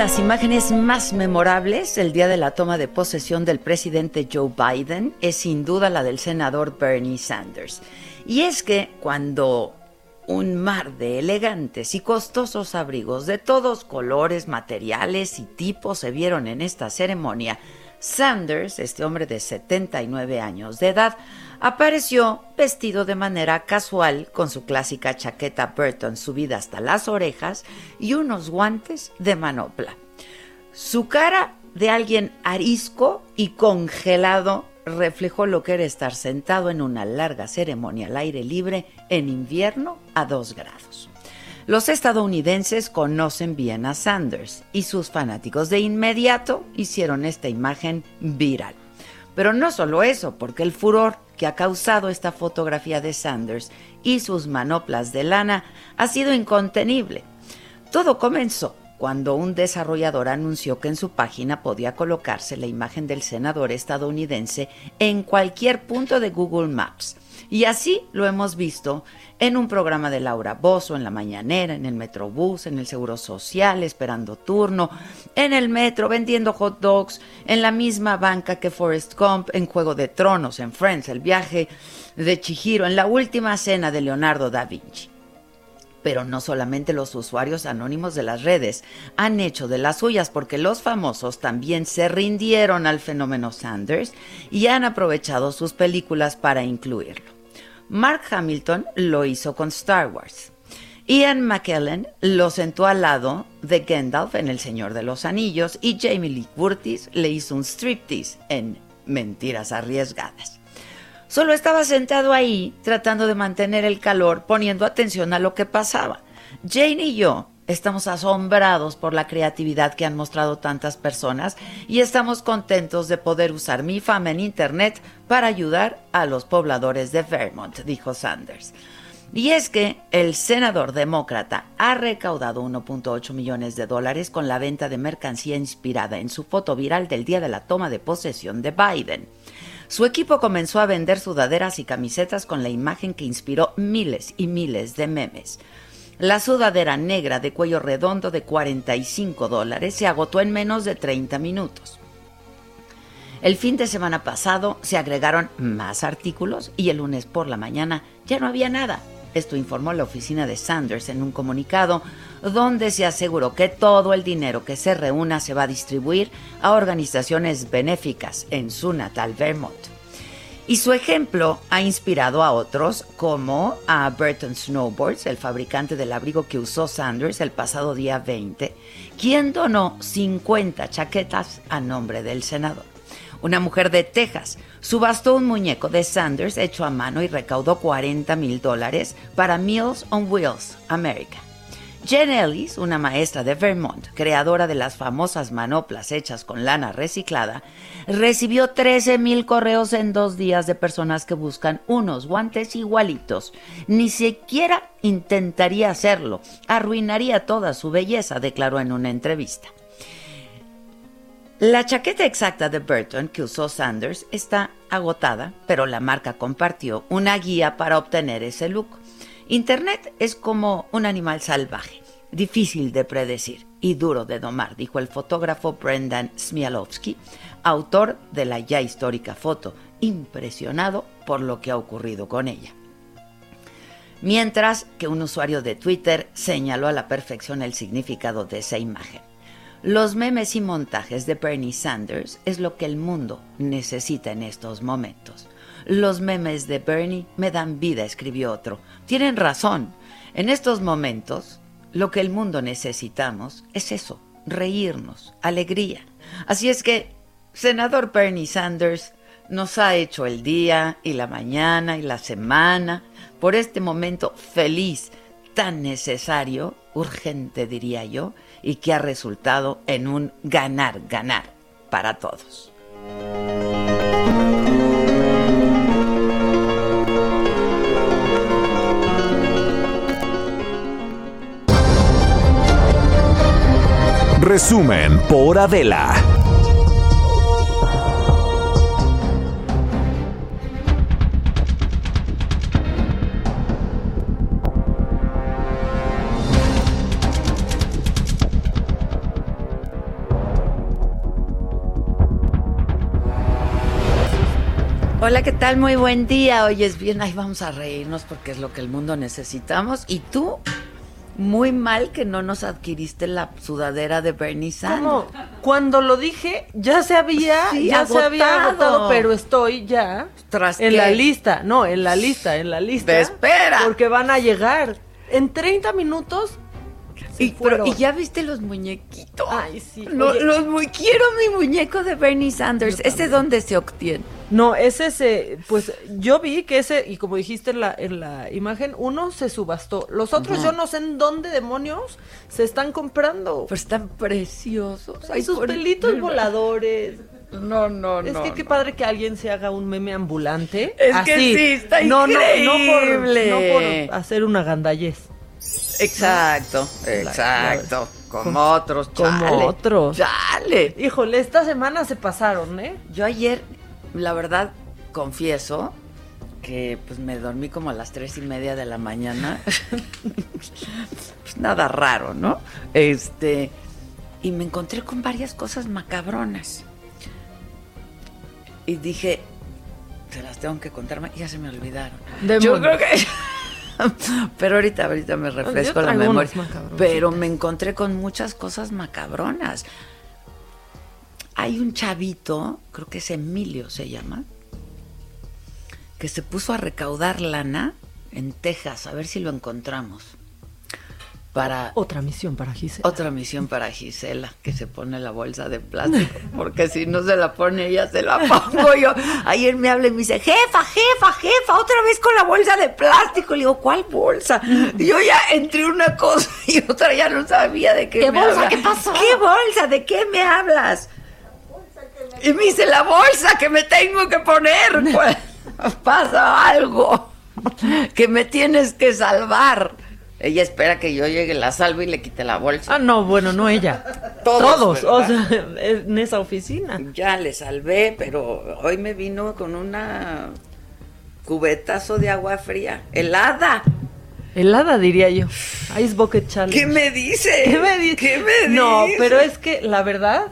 Las imágenes más memorables el día de la toma de posesión del presidente Joe Biden es sin duda la del senador Bernie Sanders. Y es que cuando un mar de elegantes y costosos abrigos de todos colores, materiales y tipos se vieron en esta ceremonia, Sanders, este hombre de 79 años de edad, apareció vestido de manera casual con su clásica chaqueta Burton subida hasta las orejas y unos guantes de manopla. Su cara de alguien arisco y congelado reflejó lo que era estar sentado en una larga ceremonia al aire libre en invierno a dos grados. Los estadounidenses conocen bien a Sanders y sus fanáticos de inmediato hicieron esta imagen viral. Pero no solo eso, porque el furor que ha causado esta fotografía de Sanders y sus manoplas de lana ha sido incontenible. Todo comenzó cuando un desarrollador anunció que en su página podía colocarse la imagen del senador estadounidense en cualquier punto de Google Maps. Y así lo hemos visto en un programa de Laura Bozo, en la mañanera, en el Metrobús, en el Seguro Social, esperando turno, en el metro, vendiendo hot dogs, en la misma banca que Forrest Gump, en Juego de Tronos, en Friends, el viaje de Chihiro, en la última cena de Leonardo da Vinci. Pero no solamente los usuarios anónimos de las redes han hecho de las suyas porque los famosos también se rindieron al fenómeno Sanders y han aprovechado sus películas para incluirlo. Mark Hamilton lo hizo con Star Wars. Ian McKellen lo sentó al lado de Gandalf en El Señor de los Anillos y Jamie Lee Curtis le hizo un striptease en Mentiras Arriesgadas. Solo estaba sentado ahí tratando de mantener el calor, poniendo atención a lo que pasaba. Jane y yo estamos asombrados por la creatividad que han mostrado tantas personas y estamos contentos de poder usar mi fama en Internet para ayudar a los pobladores de Vermont, dijo Sanders. Y es que el senador demócrata ha recaudado 1.8 millones de dólares con la venta de mercancía inspirada en su foto viral del día de la toma de posesión de Biden. Su equipo comenzó a vender sudaderas y camisetas con la imagen que inspiró miles y miles de memes. La sudadera negra de cuello redondo de 45 dólares se agotó en menos de 30 minutos. El fin de semana pasado se agregaron más artículos y el lunes por la mañana ya no había nada. Esto informó la oficina de Sanders en un comunicado donde se aseguró que todo el dinero que se reúna se va a distribuir a organizaciones benéficas en su natal Vermont. Y su ejemplo ha inspirado a otros como a Burton Snowboards, el fabricante del abrigo que usó Sanders el pasado día 20, quien donó 50 chaquetas a nombre del senador. Una mujer de Texas subastó un muñeco de Sanders hecho a mano y recaudó 40 mil dólares para Meals on Wheels America. Jen Ellis, una maestra de Vermont, creadora de las famosas manoplas hechas con lana reciclada, recibió 13 mil correos en dos días de personas que buscan unos guantes igualitos. Ni siquiera intentaría hacerlo, arruinaría toda su belleza, declaró en una entrevista. La chaqueta exacta de Burton que usó Sanders está agotada, pero la marca compartió una guía para obtener ese look. Internet es como un animal salvaje, difícil de predecir y duro de domar, dijo el fotógrafo Brendan Smialowski, autor de la ya histórica foto impresionado por lo que ha ocurrido con ella. Mientras que un usuario de Twitter señaló a la perfección el significado de esa imagen. Los memes y montajes de Bernie Sanders es lo que el mundo necesita en estos momentos. Los memes de Bernie me dan vida, escribió otro. Tienen razón. En estos momentos, lo que el mundo necesitamos es eso, reírnos, alegría. Así es que, senador Bernie Sanders, nos ha hecho el día y la mañana y la semana por este momento feliz, tan necesario, urgente diría yo, y que ha resultado en un ganar-ganar para todos. Resumen por Adela. Hola, ¿qué tal? Muy buen día. Hoy es bien, ahí vamos a reírnos porque es lo que el mundo necesitamos. Y tú, muy mal que no nos adquiriste la sudadera de Bernie Sanders. ¿Cómo? Cuando lo dije, ya se había, Sí, ya se había agotado. pero estoy ya ¿Tras en qué? la lista. No, en la lista, en la lista. Te espera. Porque van a llegar. En 30 minutos Y, pero- y ya viste los muñequitos. Ay, sí. Lo- los mu- quiero mi muñeco de Bernie Sanders. ¿Ese dónde se obtiene? No, ese se, pues yo vi que ese, y como dijiste en la, en la imagen, uno se subastó. Los otros yo no sé en dónde demonios se están comprando. Pues están preciosos. Hay sus por- pelitos voladores. No, no, Es no. que qué no. padre que alguien se haga un meme ambulante. Es que sí, está no, no, no increíble. por, no por hacer una gandallez. Exacto, exacto. Como otros, Como chale. otros. Chale. Híjole, esta semana se pasaron, ¿eh? Yo ayer, la verdad, confieso que pues me dormí como a las tres y media de la mañana. pues nada raro, ¿no? Este. Y me encontré con varias cosas macabronas. Y dije, se las tengo que contar, ya se me olvidaron. Yo creo que. Pero ahorita, ahorita me refresco la memoria. Pero me encontré con muchas cosas macabronas. Hay un chavito, creo que es Emilio se llama, que se puso a recaudar lana en Texas, a ver si lo encontramos. Para Otra misión para Gisela. otra misión para Gisela, que se pone la bolsa de plástico, porque si no se la pone ella, se la pongo yo. Ayer me habla y me dice, jefa, jefa, jefa, otra vez con la bolsa de plástico. Le digo, ¿cuál bolsa? Y yo ya entre una cosa y otra ya no sabía de qué, ¿Qué me bolsa? habla. ¿Qué pasó? ¿Qué bolsa? ¿De qué me hablas? Y me dice, la bolsa que me tengo que poner. Pues, pasa algo que me tienes que salvar. Ella espera que yo llegue, la salve y le quite la bolsa. Ah, no, bueno, no ella. Todos, o ¿verdad? sea, en esa oficina. Ya le salvé, pero hoy me vino con una cubetazo de agua fría, helada. Helada, diría yo. Ice Bucket Challenge. ¿Qué me dice? ¿Qué me dice? ¿Qué me No, dice? pero es que la verdad,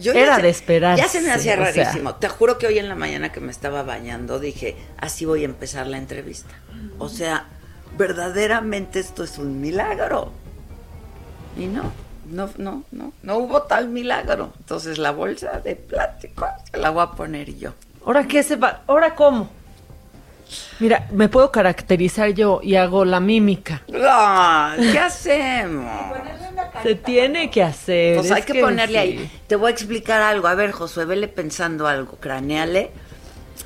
Yo era se- de esperarse, Ya se me hacía o sea. rarísimo. Te juro que hoy en la mañana que me estaba bañando dije, así voy a empezar la entrevista. O sea, verdaderamente esto es un milagro. Y no, no, no, no, no hubo tal milagro. Entonces la bolsa de plástico se la voy a poner yo. ¿ahora qué se va? ¿Ahora cómo? Mira, me puedo caracterizar yo y hago la mímica. No, ¿qué hacemos? Se tiene que hacer. Pues es hay que, ponerle sí. ahí. Te voy a explicar algo. A ver, Josué, vele pensando algo. Craneale.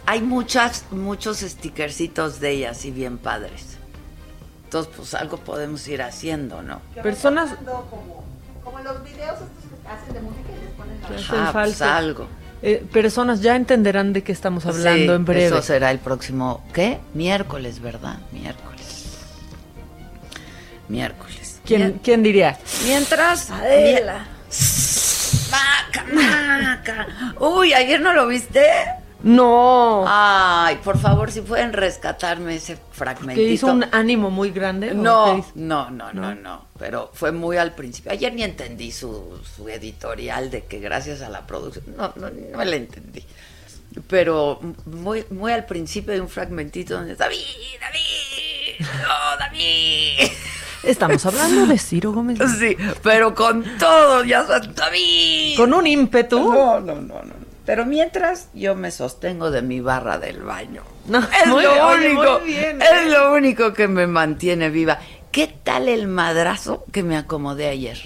Hay muchas, muchos stickercitos de ellas y bien padres. Entonces, pues algo podemos ir haciendo, ¿no? Personas Como en los videos estos que hacen de música y les ponen la... Ajá, pues, algo. Eh, personas ya entenderán de qué estamos hablando Sí, en breve. Eso será el próximo, ¿qué? Miércoles, ¿verdad? Miércoles. Miércoles. ¿Quién, quién diría? Mientras. Adela. mie- Maca, maca. Uy, ayer no lo viste. No. Ay, por favor, si pueden rescatarme ese que fragmentito. hizo un ánimo muy grande. ¿o qué No, no, no, no, ¿No? Pero fue muy al principio. Ayer ni entendí su, su editorial de que gracias a la producción. No, no, no la entendí. pero muy, muy al principio hay un fragmentito donde David, David, no, David. Estamos hablando de Ciro Gómez. Sí, pero con todo, ya David. Con un ímpetu. No, no, no, no. Pero mientras yo me sostengo de mi barra del baño. No, es muy- lo oye, único, muy bien, es ¿eh? lo único que me mantiene viva. ¿Qué tal el madrazo que me acomodé ayer?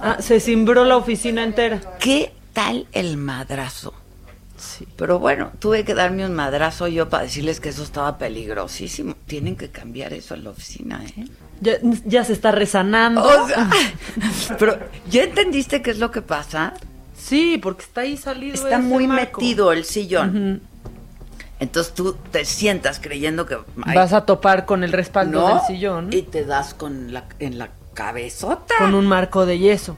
Ah, se cimbró la oficina entera. ¿Qué tal el madrazo? Sí. Pero bueno, tuve que darme un madrazo yo para decirles que eso estaba peligrosísimo. Tienen que cambiar eso en la oficina, ¿eh? Ya, ya se está resanando. O sea, pero ¿ya entendiste qué es lo que pasa? Sí, porque está ahí salido. Está muy marco. metido el sillón. Entonces tú te sientas creyendo que ay, Vas a topar con el respaldo ¿no? del sillón y te das con la en la cabezota con un marco de yeso.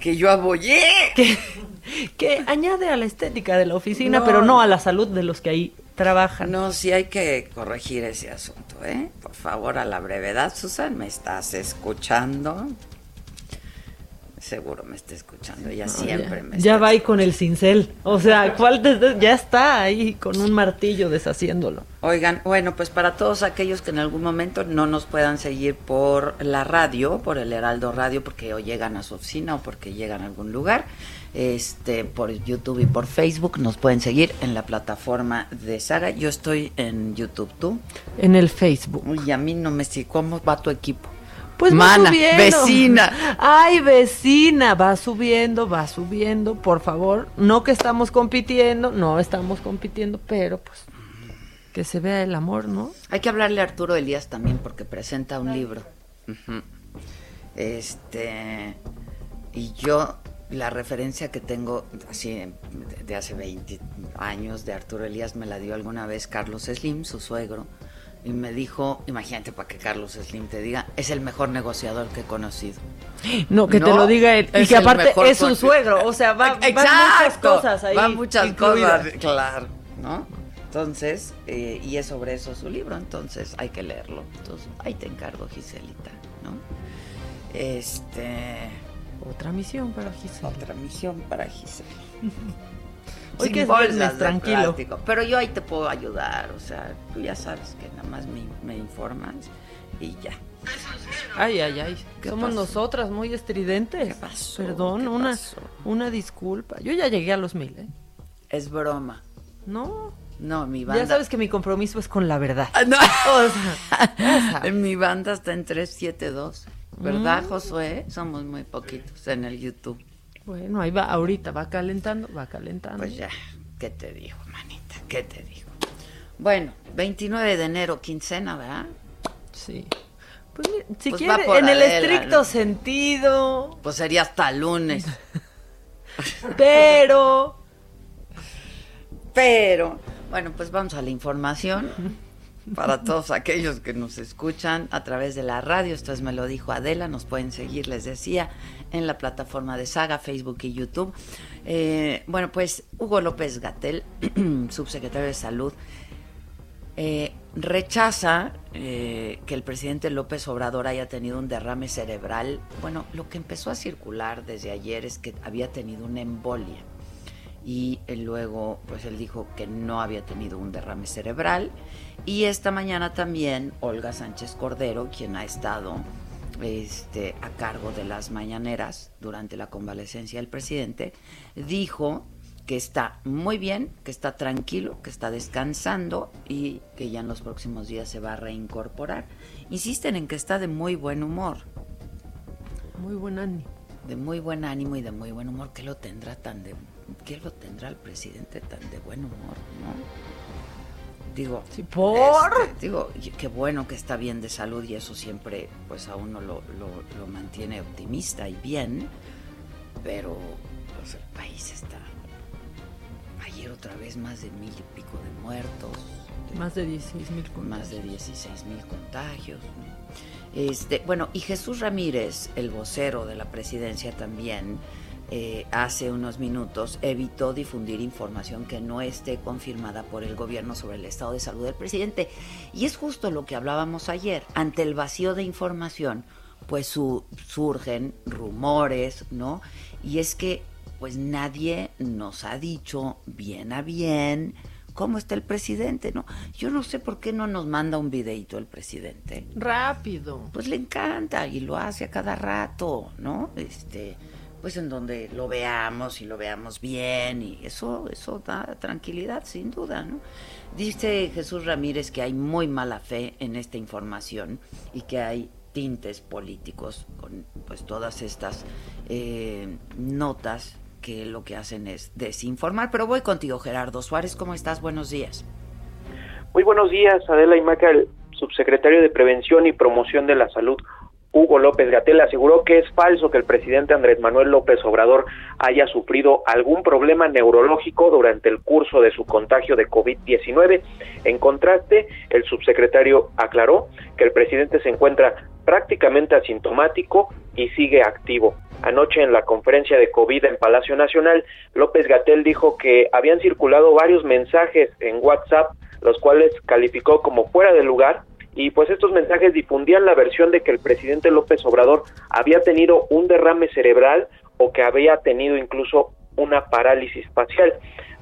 que yo abollé. Que, que añade a la estética de la oficina, No. pero no a la salud de los que ahí trabajan. No, sí hay que corregir ese asunto, ¿eh? Por favor, a la brevedad, Susan, ¿me estás escuchando? Seguro me está escuchando, ella siempre ya, me ya está va ahí con el cincel. O sea, ¿cuál de- ya está ahí con un martillo deshaciéndolo? Oigan, bueno, pues para todos aquellos que en algún momento no nos puedan seguir por la radio, por el Heraldo Radio, porque o llegan a su oficina o porque llegan a algún lugar, este, por YouTube y por Facebook, nos pueden seguir en la plataforma de Saga. Yo estoy en YouTube, ¿tú? En el Facebook. Uy, a mí no me sigue. ¿Cómo va tu equipo? Pues va subiendo. vecina. Ay, vecina, va subiendo, va subiendo, por favor. No que estamos compitiendo, no estamos compitiendo, pero pues que se vea el amor, ¿no? Hay que hablarle a Arturo Elías también porque presenta un libro. Este y yo la referencia que tengo así de, de hace 20 años de Arturo Elías me la dio alguna vez Carlos Slim, su suegro, y me dijo, imagínate para que Carlos Slim te diga, es el mejor negociador que he conocido. No, que te lo diga él. Y que aparte es su suegro. O sea, va, van muchas cosas ahí. Van muchas incluidas. cosas, claro, ¿no? Entonces, eh, y es sobre eso su libro, entonces hay que leerlo. Entonces, ahí te encargo, Giselita, ¿no? Este, Otra misión para Gisela. otra misión para Gisela. Hoy Sin que es viernes, tranquilo. plástico. Pero yo ahí te puedo ayudar, o sea, tú ya sabes que nada más me, me informas y ya. Ay, ay, ay. ¿Qué Somos pasó? nosotras muy estridentes. ¿Qué pasó? Perdón, ¿Qué una, pasó? una disculpa. Yo ya llegué a los mil, ¿eh? Es broma. No. No, mi banda. Ya sabes que mi compromiso es con la verdad. Ah, no. O sea, mi banda está en 372. ¿Verdad, Mm. Josué? Somos muy poquitos en el YouTube. Bueno, ahí va, ahorita va calentando, va calentando. Pues ya, ¿qué te digo, manita? ¿Qué te digo? Bueno, 29 de enero, quincena, ¿verdad? Sí. Pues mira, si Pues va quiere, por en el estricto ¿no? sentido, Pues sería hasta lunes. pero Pero, bueno, pues vamos a la información. Para todos aquellos que nos escuchan a través de la radio, esto es Me lo dijo Adela, nos pueden seguir, les decía, en la plataforma de Saga, Facebook y YouTube. Eh, bueno, pues Hugo López Gatel, subsecretario de Salud, eh, rechaza eh, que el presidente López Obrador haya tenido un derrame cerebral. Bueno, lo que empezó a circular desde ayer es que había tenido una embolia y luego pues él dijo que no había tenido un derrame cerebral y esta mañana también Olga Sánchez Cordero quien ha estado este a cargo de las mañaneras durante la convalecencia del presidente dijo que está muy bien, que está tranquilo, que está descansando y que ya en los próximos días se va a reincorporar. Insisten en que está de muy buen humor muy buen ánimo. de muy buen ánimo y de muy buen humor, ¿qué lo tendrá tan de qué lo tendrá el presidente tan de buen humor, no? Digo, Sí, ¿por? este, digo, qué bueno que está bien de salud y eso siempre pues a uno lo, lo- lo mantiene optimista y bien, pero pues el país está ayer otra vez más de mil y pico de muertos, Más de 16 mil con más de 16 mil contagios. ¿no? Este, bueno, y Jesús Ramírez, el vocero de la presidencia también, eh, hace unos minutos evitó difundir información que no esté confirmada por el gobierno sobre el estado de salud del presidente. Y es justo lo que hablábamos ayer. Ante el vacío de información, pues su- surgen rumores, ¿no? Y es que pues nadie nos ha dicho bien a bien cómo está el presidente, ¿no? Yo no sé por qué no nos manda un videito el presidente. Rápido. Pues le encanta y lo hace a cada rato, ¿no? Este, pues en donde lo veamos y lo veamos bien y eso eso da tranquilidad sin duda, ¿no? Dice Jesús Ramírez que hay muy mala fe en esta información y que hay tintes políticos con pues todas estas eh, notas que lo que hacen es desinformar. Pero voy contigo, Gerardo Suárez. ¿Cómo estás? Buenos días. Muy buenos días, Adela Imaca, el subsecretario de Prevención y Promoción de la Salud, Hugo López Gatel, aseguró que es falso que el presidente Andrés Manuel López Obrador haya sufrido algún problema neurológico durante el curso de su contagio de COVID-19. En contraste, el subsecretario aclaró que el presidente se encuentra prácticamente asintomático y sigue activo. Anoche en la conferencia de COVID en Palacio Nacional, López Gatel dijo que habían circulado varios mensajes en WhatsApp, los cuales calificó como fuera de lugar, y pues estos mensajes difundían la versión de que el presidente López Obrador había tenido un derrame cerebral o que había tenido incluso una parálisis facial.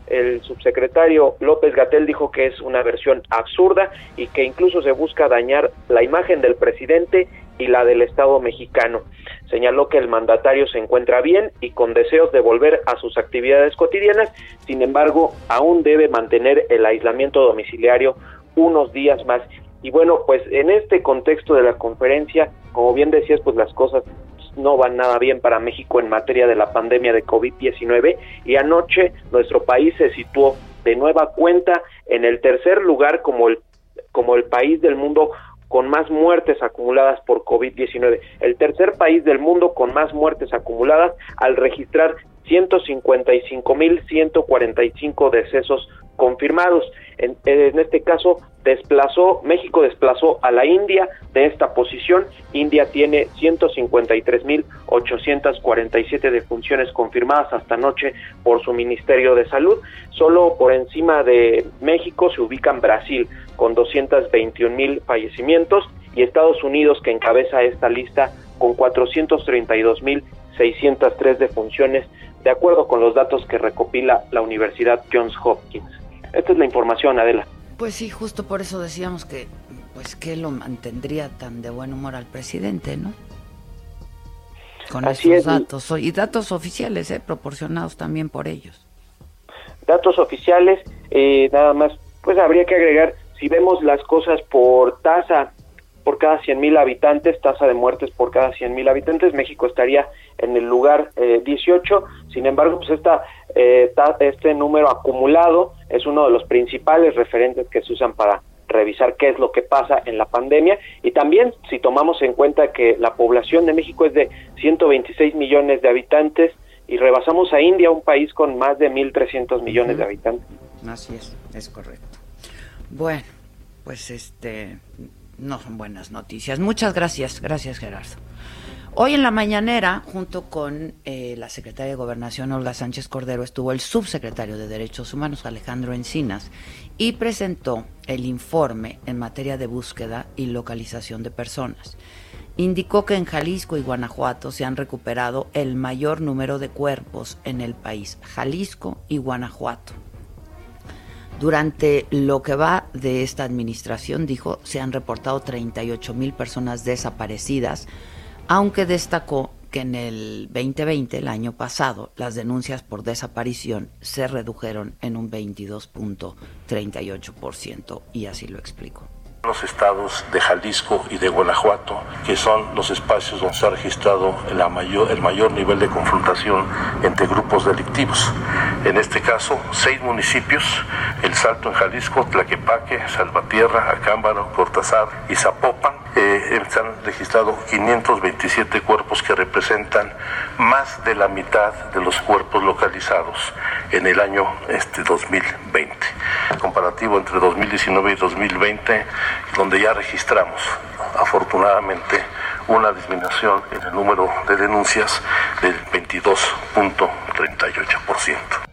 El subsecretario López Gatel dijo que es una versión absurda y que incluso se busca dañar la imagen del presidente y la del Estado mexicano. Señaló que el mandatario se encuentra bien y con deseos de volver a sus actividades cotidianas, sin embargo, aún debe mantener el aislamiento domiciliario unos días más. Y bueno, pues en este contexto de la conferencia, como bien decías, pues las cosas no van nada bien para México en materia de la pandemia de COVID-19 y anoche nuestro país se situó de nueva cuenta en el tercer lugar como el como el país del mundo con más muertes acumuladas por COVID-19, el tercer país del mundo con más muertes acumuladas al registrar 155.145 decesos confirmados. En, en, este caso, desplazó, México desplazó a la India de esta posición. India tiene 153.847 defunciones confirmadas hasta anoche por su Ministerio de Salud. Solo por encima de México se ubican Brasil con 221.000 fallecimientos y Estados Unidos que encabeza esta lista con 432.603 defunciones de acuerdo con los datos que recopila la Universidad Johns Hopkins. Esta es la información, Adela. Pues sí, justo por eso decíamos que, pues, que lo mantendría tan de buen humor al presidente, ¿no? Con Así esos es. datos y datos oficiales, ¿eh? proporcionados también por ellos. Datos oficiales, eh, nada más, pues habría que agregar, si vemos las cosas por tasa, por cada 100.000 habitantes, tasa de muertes por cada 100.000 habitantes, México estaría en el lugar eh, 18. Sin embargo, pues esta, eh, ta, este número acumulado es uno de los principales referentes que se usan para revisar qué es lo que pasa en la pandemia y también si tomamos en cuenta que la población de México es de 126 millones de habitantes y rebasamos a India, un país con más de 1.300 millones uh -huh. de habitantes. Así es, es correcto. Bueno, pues este no son buenas noticias. Muchas gracias, gracias Gerardo. Hoy en la mañanera, junto con eh, la secretaria de Gobernación Olga Sánchez Cordero, estuvo el subsecretario de Derechos Humanos Alejandro Encinas y presentó el informe en materia de búsqueda y localización de personas. Indicó que en Jalisco y Guanajuato se han recuperado el mayor número de cuerpos en el país, Jalisco y Guanajuato. Durante lo que va de esta administración, dijo, se han reportado 38 mil personas desaparecidas, aunque destacó que en el 2020, el año pasado, las denuncias por desaparición se redujeron en un 22.38% y así lo explico los estados de Jalisco y de Guanajuato, que son los espacios donde se ha registrado el mayor nivel de confrontación entre grupos delictivos. En este caso, seis municipios, El Salto en Jalisco, Tlaquepaque, Salvatierra, Acámbaro, Cortázar y Zapopan, eh, se han registrado 527 cuerpos que representan más de la mitad de los cuerpos localizados en el año este, 2020. Comparativo entre 2019 y 2020, donde ya registramos, afortunadamente, una disminución en el número de denuncias del 22.38%.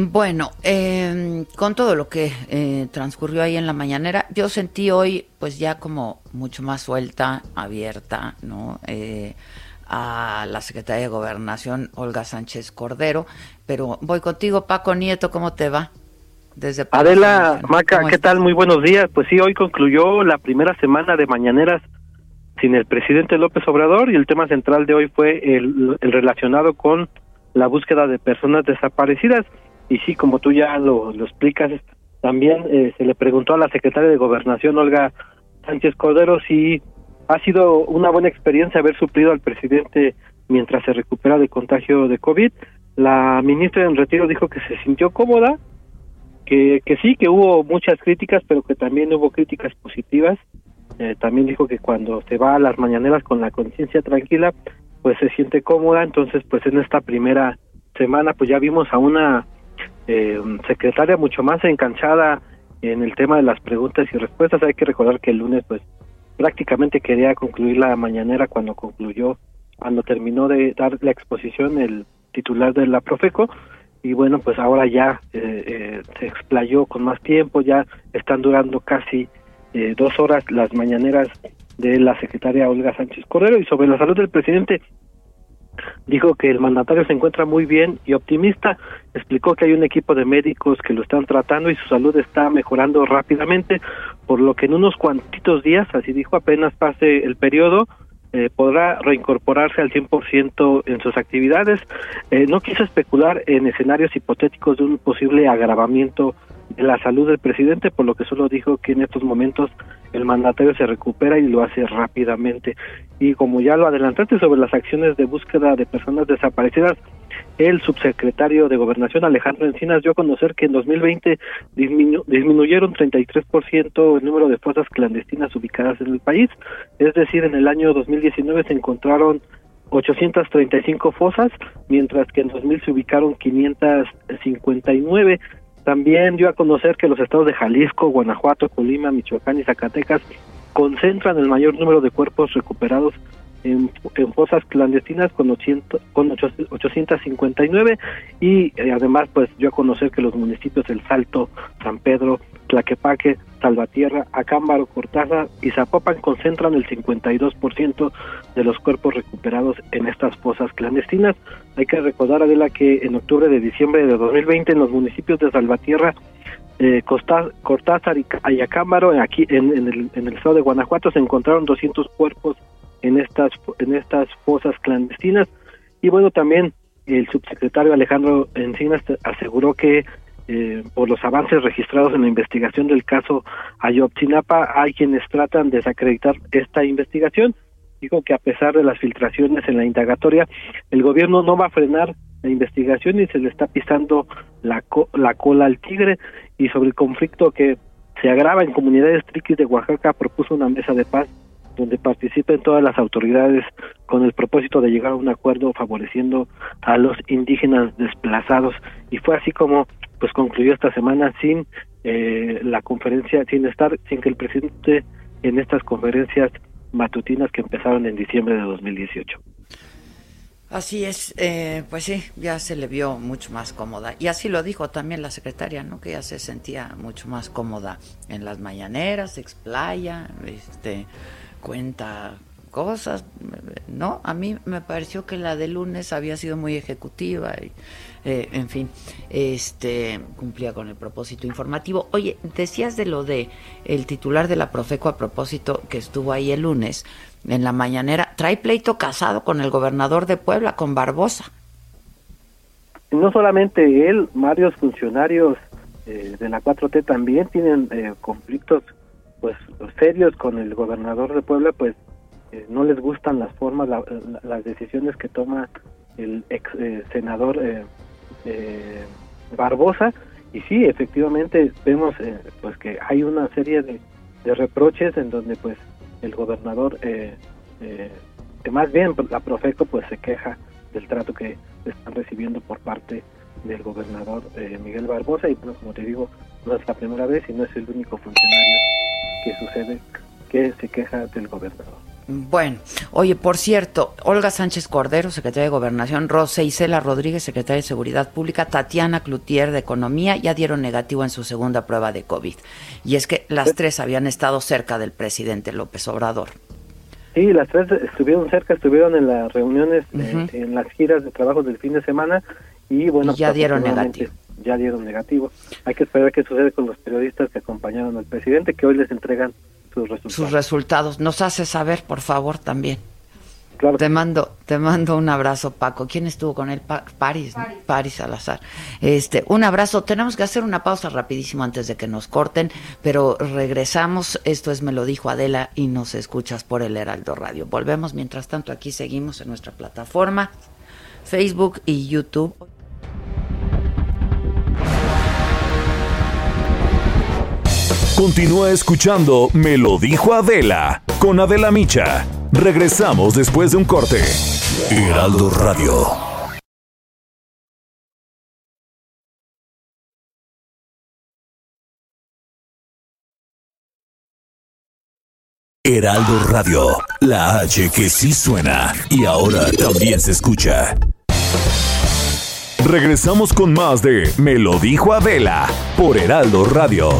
Bueno, eh, con todo lo que eh, transcurrió ahí en la mañanera, yo sentí hoy pues ya como mucho más suelta, abierta, ¿no? Eh, a la secretaria de Gobernación, Olga Sánchez Cordero. Pero voy contigo, Paco Nieto, ¿cómo te va? Desde Adela, Maca, ¿qué tal? Muy buenos días. Pues sí, hoy concluyó la primera semana de mañaneras sin el presidente López Obrador y el tema central de hoy fue el, relacionado con la búsqueda de personas desaparecidas. Y sí, como tú ya lo, explicas, también eh, se le preguntó a la secretaria de Gobernación, Olga Sánchez Cordero, si ha sido una buena experiencia haber suplido al presidente mientras se recupera de contagio de COVID. La ministra en retiro dijo que se sintió cómoda, que, que sí, que hubo muchas críticas, pero que también hubo críticas positivas eh, también dijo que cuando se va a las mañaneras con la conciencia tranquila, pues se siente cómoda. Entonces, pues en esta primera semana, pues ya vimos a una eh, secretaria mucho más enganchada en el tema de las preguntas y respuestas. Hay que recordar que el lunes, pues prácticamente quería concluir la mañanera cuando concluyó, cuando terminó de dar la exposición el titular de la Profeco. Y bueno, pues ahora ya eh, eh se explayó con más tiempo, ya están durando casi eh, dos horas las mañaneras de la secretaria Olga Sánchez Cordero. Y sobre la salud del presidente dijo que el mandatario se encuentra muy bien y optimista, explicó que hay un equipo de médicos que lo están tratando y su salud está mejorando rápidamente, por lo que en unos cuantitos días, así dijo, apenas pase el periodo, eh, podrá reincorporarse al 100% en sus actividades. Eh, no quiso especular en escenarios hipotéticos de un posible agravamiento de la salud del presidente, por lo que solo dijo que en estos momentos el mandatario se recupera y lo hace rápidamente. Y como ya lo adelantaste sobre las acciones de búsqueda de personas desaparecidas, el subsecretario de Gobernación Alejandro Encinas dio a conocer que en 2020 disminu disminuyeron 33% el número de fosas clandestinas ubicadas en el país, es decir, en el año 2019 se encontraron 835 fosas, mientras que en 2000 se ubicaron 559. También dio a conocer que los estados de Jalisco, Guanajuato, Colima, Michoacán y Zacatecas concentran el mayor número de cuerpos recuperados en, fosas clandestinas con, 800, con 859 y eh, además pues yo a conocer que los municipios El Salto, San Pedro, Tlaquepaque, Salvatierra, Acámbaro, Cortázar y Zapopan concentran el 52% de los cuerpos recuperados en estas fosas clandestinas. Hay que recordar, Adela, que en octubre de diciembre de 2020 en los municipios de Salvatierra, eh, Cortázar y Acámbaro, aquí en, el, en el estado de Guanajuato, se encontraron 200 cuerpos en estas en estas fosas clandestinas. Y bueno también el subsecretario Alejandro Encinas aseguró que eh, por los avances registrados en la investigación del caso Ayotzinapa hay quienes tratan de desacreditar esta investigación. Dijo que a pesar de las filtraciones en la indagatoria el gobierno no va a frenar la investigación y se le está pisando la, la cola al tigre. Y sobre el conflicto que se agrava en comunidades triquis de Oaxaca propuso una mesa de paz donde participen todas las autoridades con el propósito de llegar a un acuerdo favoreciendo a los indígenas desplazados y fue así como pues concluyó esta semana sin eh, la conferencia sin estar sin que el presidente en estas conferencias matutinas que empezaron en diciembre de 2018 Así es, eh, pues sí, ya se le vio mucho más cómoda. Y así lo dijo también la secretaria, ¿no? Que ya se sentía mucho más cómoda en las mañaneras, explaya, este, cuenta cosas, ¿no? A mí me pareció que la de lunes había sido muy ejecutiva y, eh, en fin, este cumplía con el propósito informativo. Oye, decías de lo de el titular de la Profeco a propósito que estuvo ahí el lunes en la mañanera, trae pleito casado con el gobernador de Puebla, con Barbosa. No solamente él, varios funcionarios eh, de la 4T también tienen eh, conflictos pues serios con el gobernador de Puebla, pues eh, no les gustan las formas, las decisiones que toma el ex eh, senador eh, Barbosa. Y sí, efectivamente vemos pues que hay una serie de, reproches en donde pues el gobernador, que más bien la Profeco pues se queja del trato que están recibiendo por parte del gobernador Miguel Barbosa. Y pues, como te digo no es la primera vez y no es el único funcionario que sucede que se queja del gobernador. Bueno, oye, por cierto, Olga Sánchez Cordero, secretaria de Gobernación, Rosa Isela Rodríguez, secretaria de Seguridad Pública, Tatiana Cloutier de Economía, ya dieron negativo en su segunda prueba de COVID. Y es que las tres habían estado cerca del presidente López Obrador. Sí, las tres estuvieron cerca, estuvieron en las reuniones, eh, en las giras de trabajo del fin de semana y bueno, Y ya dieron negativo. Ya dieron negativo. Hay que esperar qué sucede con los periodistas que acompañaron al presidente, que hoy les entregan sus resultados. Sus resultados. Nos hace saber, por favor, también. Claro. Te mando, te mando un abrazo, Paco. ¿Quién estuvo con él? Pa- Paris, ¿no? Paris Salazar. Este, un abrazo. Tenemos que hacer una pausa rapidísimo antes de que nos corten, pero regresamos. Esto es Me lo dijo Adela y nos escuchas por el Heraldo Radio. Volvemos. Mientras tanto, aquí seguimos en nuestra plataforma, Facebook y YouTube. Continúa escuchando Me lo dijo Adela con Adela Micha. Regresamos después de un corte. Heraldo Radio. Heraldo Radio, la H que sí suena y ahora también se escucha. Regresamos con más de Me lo dijo Adela por Heraldo Radio.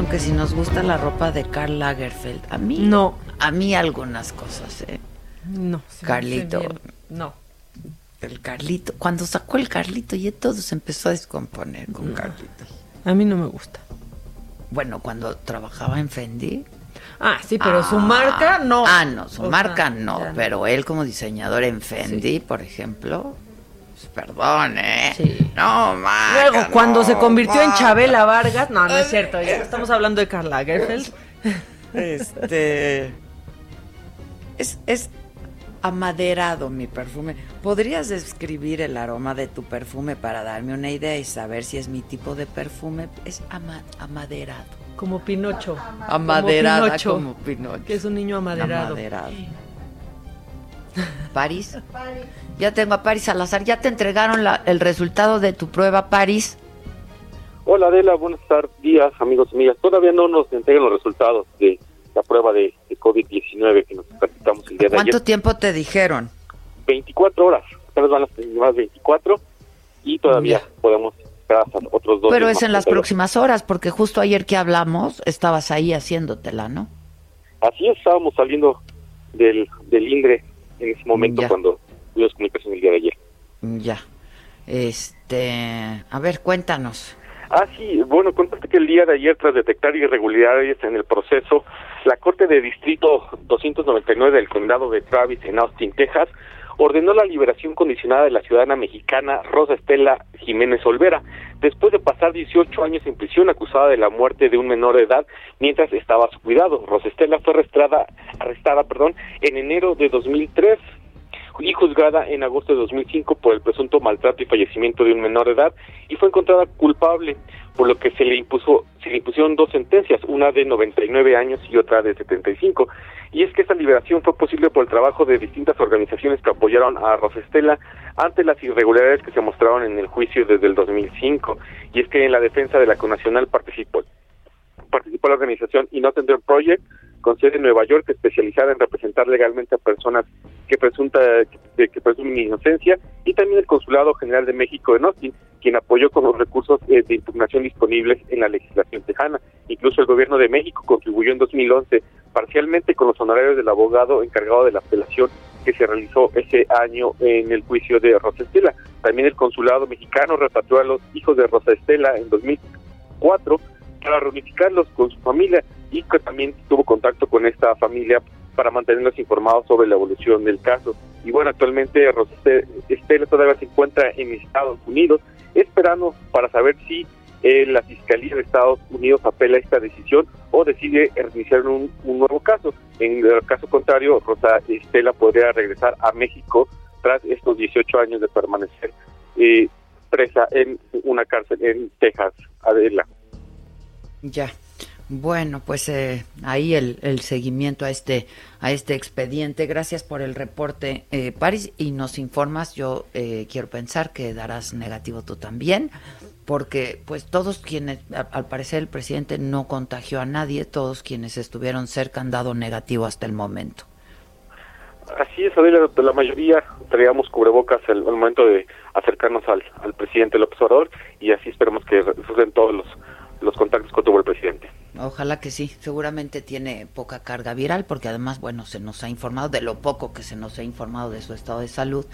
Fashion, que si nos gusta la ropa de Karl Lagerfeld. A mí No. A mí algunas cosas, ¿eh? No. Carlito. No. El Carlito, cuando sacó el Carlito ya todo se empezó a descomponer con Carlito. A mí no me gusta. Bueno, cuando trabajaba en Fendi. Ah, sí, pero su Ah, marca no. Ah, no, su O marca sea, no, ya pero él como diseñador en Fendi, por ejemplo, perdón, ¿eh? No, maca, Luego, cuando no, se convirtió en. Chabela Vargas, no, no es cierto, ya estamos hablando de Karl Lagerfeld. Este. Es, es amaderado mi perfume. ¿Podrías describir el aroma de tu perfume para darme una idea y saber si es mi tipo de perfume? Es ama- amaderado. Como Pinocho. Amaderada como Pinocho, como Pinocho. Que es un niño amaderado. Amaderado. París. Ya tengo a París Salazar. ¿Ya te entregaron la- el resultado de tu prueba, París? Hola Adela, buenas tardes, días, amigos y amigas. Todavía no nos entregan los resultados de la prueba de, de COVID-19 que nos practicamos el día de ¿Cuánto ayer. tiempo te dijeron? 24 horas, tal vez van las primeras 24 y todavía podemos esperar hasta otros dos. Pero es en las próximas horas, porque justo ayer que hablamos estabas ahí haciéndotela, ¿no? Así es, estábamos saliendo del, del INDRE en ese momento Ya. cuando comunicación el día de ayer. Ya. Este, a ver, cuéntanos. Ah, sí, bueno, contaste que el día de ayer, tras detectar irregularidades en el proceso, la Corte de Distrito 299 del Condado de Travis, en Austin, Texas, ordenó la liberación condicionada de la ciudadana mexicana Rosa Estela Jiménez Olvera, después de pasar 18 años en prisión acusada de la muerte de un menor de edad mientras estaba a su cuidado. Rosa Estela fue arrestada, arrestada perdón, en enero de 2003 y juzgada en agosto de 2005 por el presunto maltrato y fallecimiento de un menor de edad y fue encontrada culpable, por lo que se le impuso se le impusieron dos sentencias, una de 99 años y otra de 75. Y es que esta liberación fue posible por el trabajo de distintas organizaciones que apoyaron a Rosestela ante las irregularidades que se mostraron en el juicio desde el 2005. Y es que en la defensa de la Conacional participó participó la organización Innocent Project con sede en Nueva York especializada en representar legalmente a personas que presunta que, presumen inocencia y también el Consulado General de México en Austin quien apoyó con los recursos eh, de impugnación disponibles en la legislación tejana. Incluso el gobierno de México contribuyó en 2011 parcialmente con los honorarios del abogado encargado de la apelación que se realizó ese año en el juicio de Rosa Estela. También el consulado mexicano repatrió a los hijos de Rosa Estela en 2004 para reunificarlos con su familia y que también tuvo contacto con esta familia para mantenerlos informados sobre la evolución del caso. Y bueno, actualmente Rosé Estela todavía se encuentra en Estados Unidos esperando para saber si eh, la Fiscalía de Estados Unidos apela esta decisión o decide iniciar un, nuevo caso. En caso contrario, Rosa Estela podría regresar a México tras estos 18 años de permanecer eh, presa en una cárcel en Texas, Adela. Ya. Bueno, pues eh, ahí el, seguimiento a este a este expediente. Gracias por el reporte, eh, Paris, y nos informas. Yo eh, quiero pensar que darás negativo tú también, porque pues todos quienes, al parecer el presidente no contagió a nadie, todos quienes estuvieron cerca han dado negativo hasta el momento. Así es, Adela, la mayoría traíamos cubrebocas al, momento de acercarnos al, al presidente López Obrador y así esperemos que resulten todos los los contactos que tuvo el presidente. Ojalá que sí, seguramente tiene poca carga viral porque además, bueno, se nos ha informado de lo poco que se nos ha informado de su estado de salud,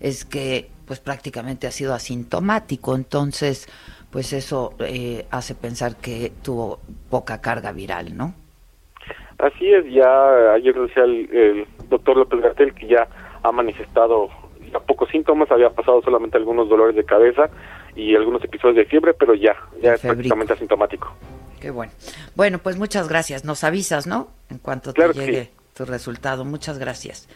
es que pues prácticamente ha sido asintomático, entonces pues eso eh, hace pensar que tuvo poca carga viral, ¿no? Así es, ya ayer decía el, el doctor López Gatel que ya ha manifestado ya pocos síntomas, había pasado solamente algunos dolores de cabeza y algunos episodios de fiebre, pero ya, ya es prácticamente asintomático. Qué bueno. Bueno, pues muchas gracias. Nos avisas, ¿no? En cuanto te llegue tu resultado. Muchas gracias.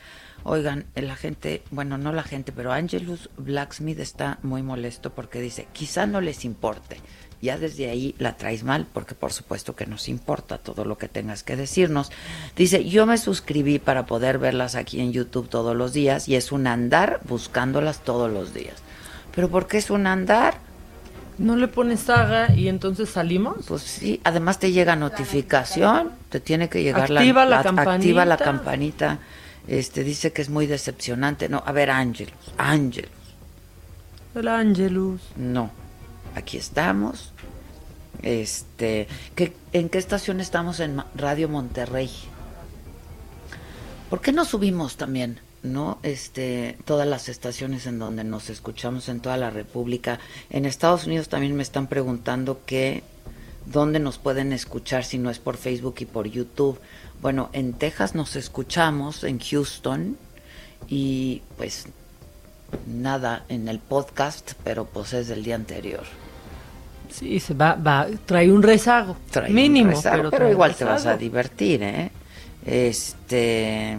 Oigan, la gente, bueno, no la gente, pero Angelus Blacksmith está muy molesto porque dice, quizá no les importe. Ya desde ahí la traes mal, porque por supuesto que nos importa todo lo que tengas que decirnos. Dice, yo me suscribí para poder verlas aquí en YouTube todos los días y es un andar buscándolas todos los días. ¿Pero por qué es un andar? ¿No le pones saga y entonces salimos? Pues sí, además te llega notificación, te tiene que llegar activa la, la, campanita. activa la campanita. Este dice que es muy decepcionante. No, a ver, Ángelus, Ángelus. El Ángelus. No. Aquí estamos. Este, ¿qué, ¿en qué estación estamos en Radio Monterrey? ¿Por qué no subimos también? ¿No? Este, todas las estaciones en donde nos escuchamos en toda la República. En Estados Unidos también me están preguntando que dónde nos pueden escuchar si no es por Facebook y por YouTube. Bueno, en Texas nos escuchamos, en Houston, y pues nada en el podcast, pero pues es del día anterior. Sí, se va, va, trae un rezago, Trae mínimo, un rezago, pero, igual te vas a divertir, ¿eh? Este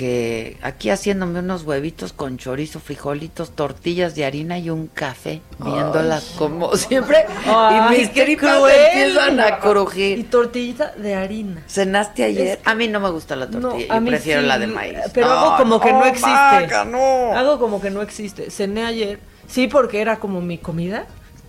que aquí haciéndome unos huevitos con chorizo, frijolitos, tortillas de harina y un café, viéndolas como siempre, Ay, y mis tripas empiezan a Y crujir. tortillita de harina. ¿Cenaste ayer? Es A mí no me gusta la tortilla, a yo prefiero sí, la de maíz. Pero hago como que no existe. Maca, no. Hago como que no existe. Cené ayer, sí, porque era como mi comida.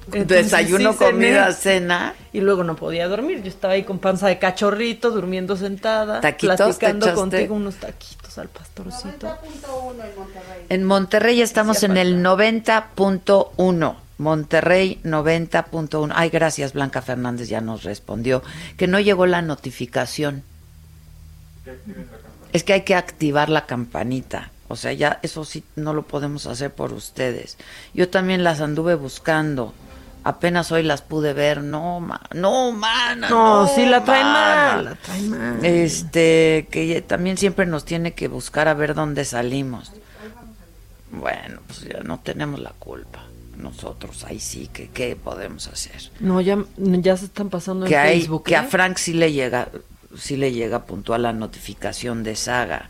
Entonces, Desayuno, sí, comida, cena. Y luego no podía dormir. Yo estaba ahí con panza de cachorrito, durmiendo sentada, ¿Taquitos platicando contigo unos taquitos al pastorcito. 90.1 en Monterrey. En Monterrey estamos en el 90.1. Monterrey 90.1. Ay, gracias, Blanca Fernández ya nos respondió que no llegó la notificación. Es que hay que activar la campanita. O sea, ya eso sí no lo podemos hacer por ustedes. Yo también las anduve buscando. Apenas hoy las pude ver. No, ma, no, mana. No, sí la traen mana. mal, la traen mal. Este, que también siempre nos tiene que buscar a ver dónde salimos. Bueno, pues ya no tenemos la culpa. Nosotros, ahí sí, que qué podemos hacer. No, ya, ya se están pasando Que, en hay, Facebook. que a ¿eh? Frank sí le llega, sí le llega puntual la notificación de Saga.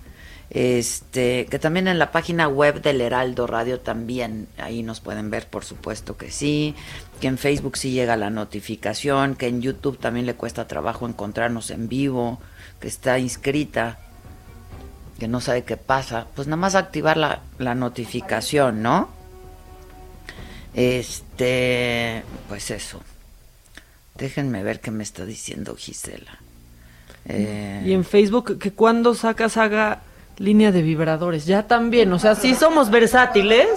Este, que también en la página web del Heraldo Radio también, ahí nos pueden ver, por supuesto que sí, que en Facebook sí llega la notificación, que en YouTube también le cuesta trabajo encontrarnos en vivo, que está inscrita, que no sabe qué pasa, pues nada más activar la, la notificación, ¿no? Este, pues eso. Déjenme ver qué me está diciendo Gisela. Y en Facebook, que cuando sacas haga línea de vibradores. Ya también, o sea, sí somos versátiles,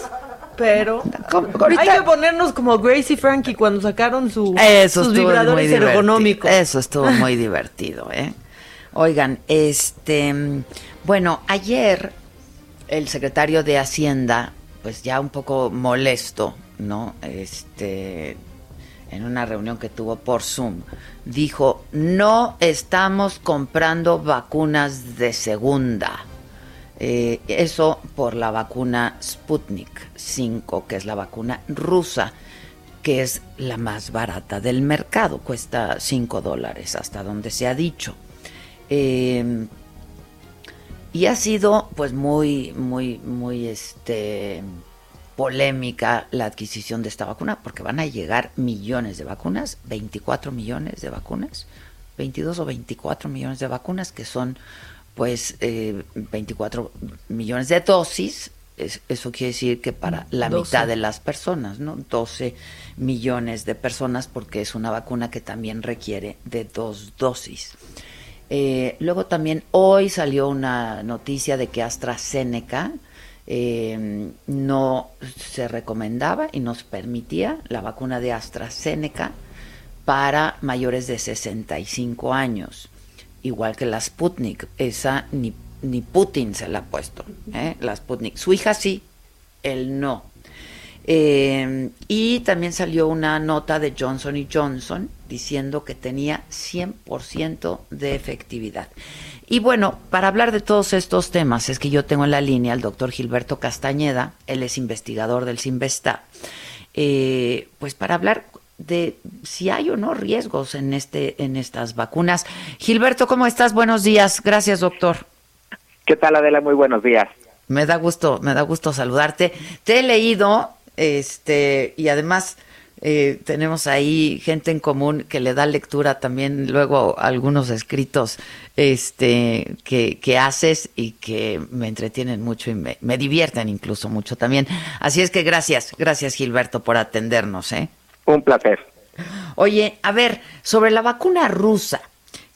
pero ¿Cómo? Ahorita- hay que ponernos como Gracie Frankie cuando sacaron su, Eso sus vibradores ergonómicos. Eso estuvo muy divertido, ¿eh? Oigan, este, bueno, ayer el secretario de Hacienda, pues ya un poco molesto, ¿no? Este, en una reunión que tuvo por Zoom, dijo, no estamos comprando vacunas de segunda. Eh, eso por la vacuna Sputnik 5, que es la vacuna rusa, que es la más barata del mercado, cuesta 5 dólares, hasta donde se ha dicho. Eh, Y ha sido pues muy, muy, muy este polémica la adquisición de esta vacuna, porque van a llegar millones de vacunas, 24 millones de vacunas, 22 o 24 millones de vacunas, que son pues eh, 24 millones de dosis. eso quiere decir que para la mitad de las personas, ¿no? 12 millones de personas, porque es una vacuna que también requiere de dos dosis. Eh, luego también hoy salió una noticia de que AstraZeneca eh, no se recomendaba y nos permitía la vacuna de AstraZeneca para mayores de 65 años, igual que la Sputnik, esa ni, Putin se la ha puesto, ¿eh? la Sputnik. Su hija sí, él no. Eh, y también salió una nota de Johnson y Johnson diciendo que tenía 100% de efectividad. Y bueno, para hablar de todos estos temas, es que yo tengo en la línea al doctor Gilberto Castañeda, él es investigador del Sinvesta, eh, pues para hablar de si hay o no riesgos en este en estas vacunas. Gilberto, ¿cómo estás? Buenos días. Gracias, doctor. ¿Qué tal, Adela? Muy buenos días. Me da gusto, me da gusto saludarte. Te he leído este, y además eh, tenemos ahí gente en común que le da lectura también luego algunos escritos este, que, que haces y que me entretienen mucho y me, me, divierten incluso mucho también. Así es que gracias, gracias Gilberto por atendernos. ¿eh? Un placer. Oye, a ver, sobre la vacuna rusa.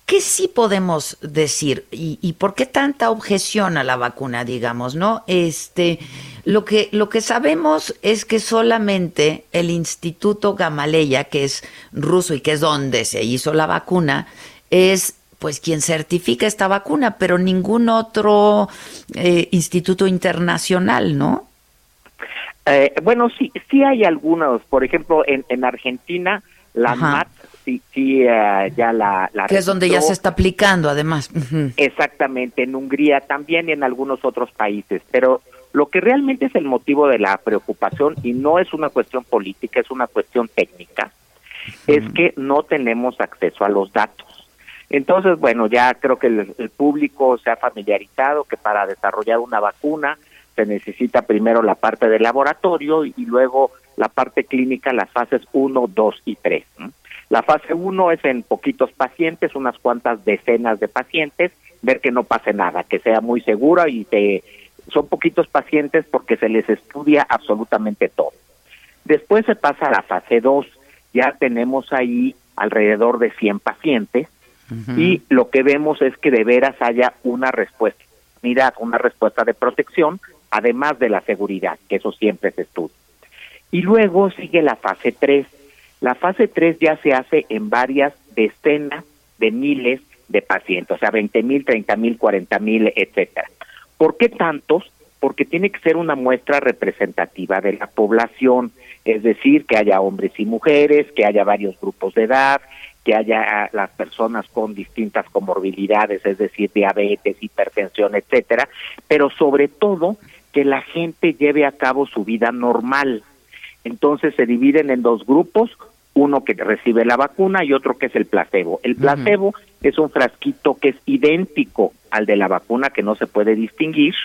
¿Qué sí podemos decir? ¿Y, ¿Y, por qué tanta objeción a la vacuna, digamos, no? Este, lo que, lo que sabemos es que solamente el Instituto Gamaleya, que es ruso y que es donde se hizo la vacuna, es pues quien certifica esta vacuna, pero ningún otro eh, instituto internacional, ¿no? Eh, bueno, sí, sí hay algunos. Por ejemplo, en, en Argentina, la MAT sí, sí uh, ya la, la que es donde ya se está aplicando, además. Exactamente, en Hungría también y en algunos otros países. Pero lo que realmente es el motivo de la preocupación, y no es una cuestión política, es una cuestión técnica, es que no tenemos acceso a los datos. Entonces, bueno, ya creo que el, el, público se ha familiarizado que para desarrollar una vacuna se necesita primero la parte del laboratorio y luego la parte clínica, las fases 1, 2 y 3. La fase 1 es en poquitos pacientes, unas cuantas decenas de pacientes, ver que no pase nada, que sea muy segura y se son poquitos pacientes porque se les estudia absolutamente todo. Después se pasa a la fase 2, ya tenemos ahí alrededor de 100 pacientes uh -huh. y lo que vemos es que de veras haya una respuesta, mira, una respuesta de protección, además de la seguridad, que eso siempre se estudia. Y luego sigue la fase 3. La fase 3 ya se hace en varias decenas de miles de pacientes, o sea, 20 mil, 30 mil, 40 mil, etcétera. ¿Por qué tantos? Porque tiene que ser una muestra representativa de la población, es decir, que haya hombres y mujeres, que haya varios grupos de edad, que haya las personas con distintas comorbilidades, es decir, diabetes, hipertensión, etcétera, pero sobre todo que la gente lleve a cabo su vida normal. Entonces se dividen en dos grupos, uno que recibe la vacuna y otro que es el placebo. El placebo uh -huh. es un frasquito que es idéntico al de la vacuna, que no se puede distinguir,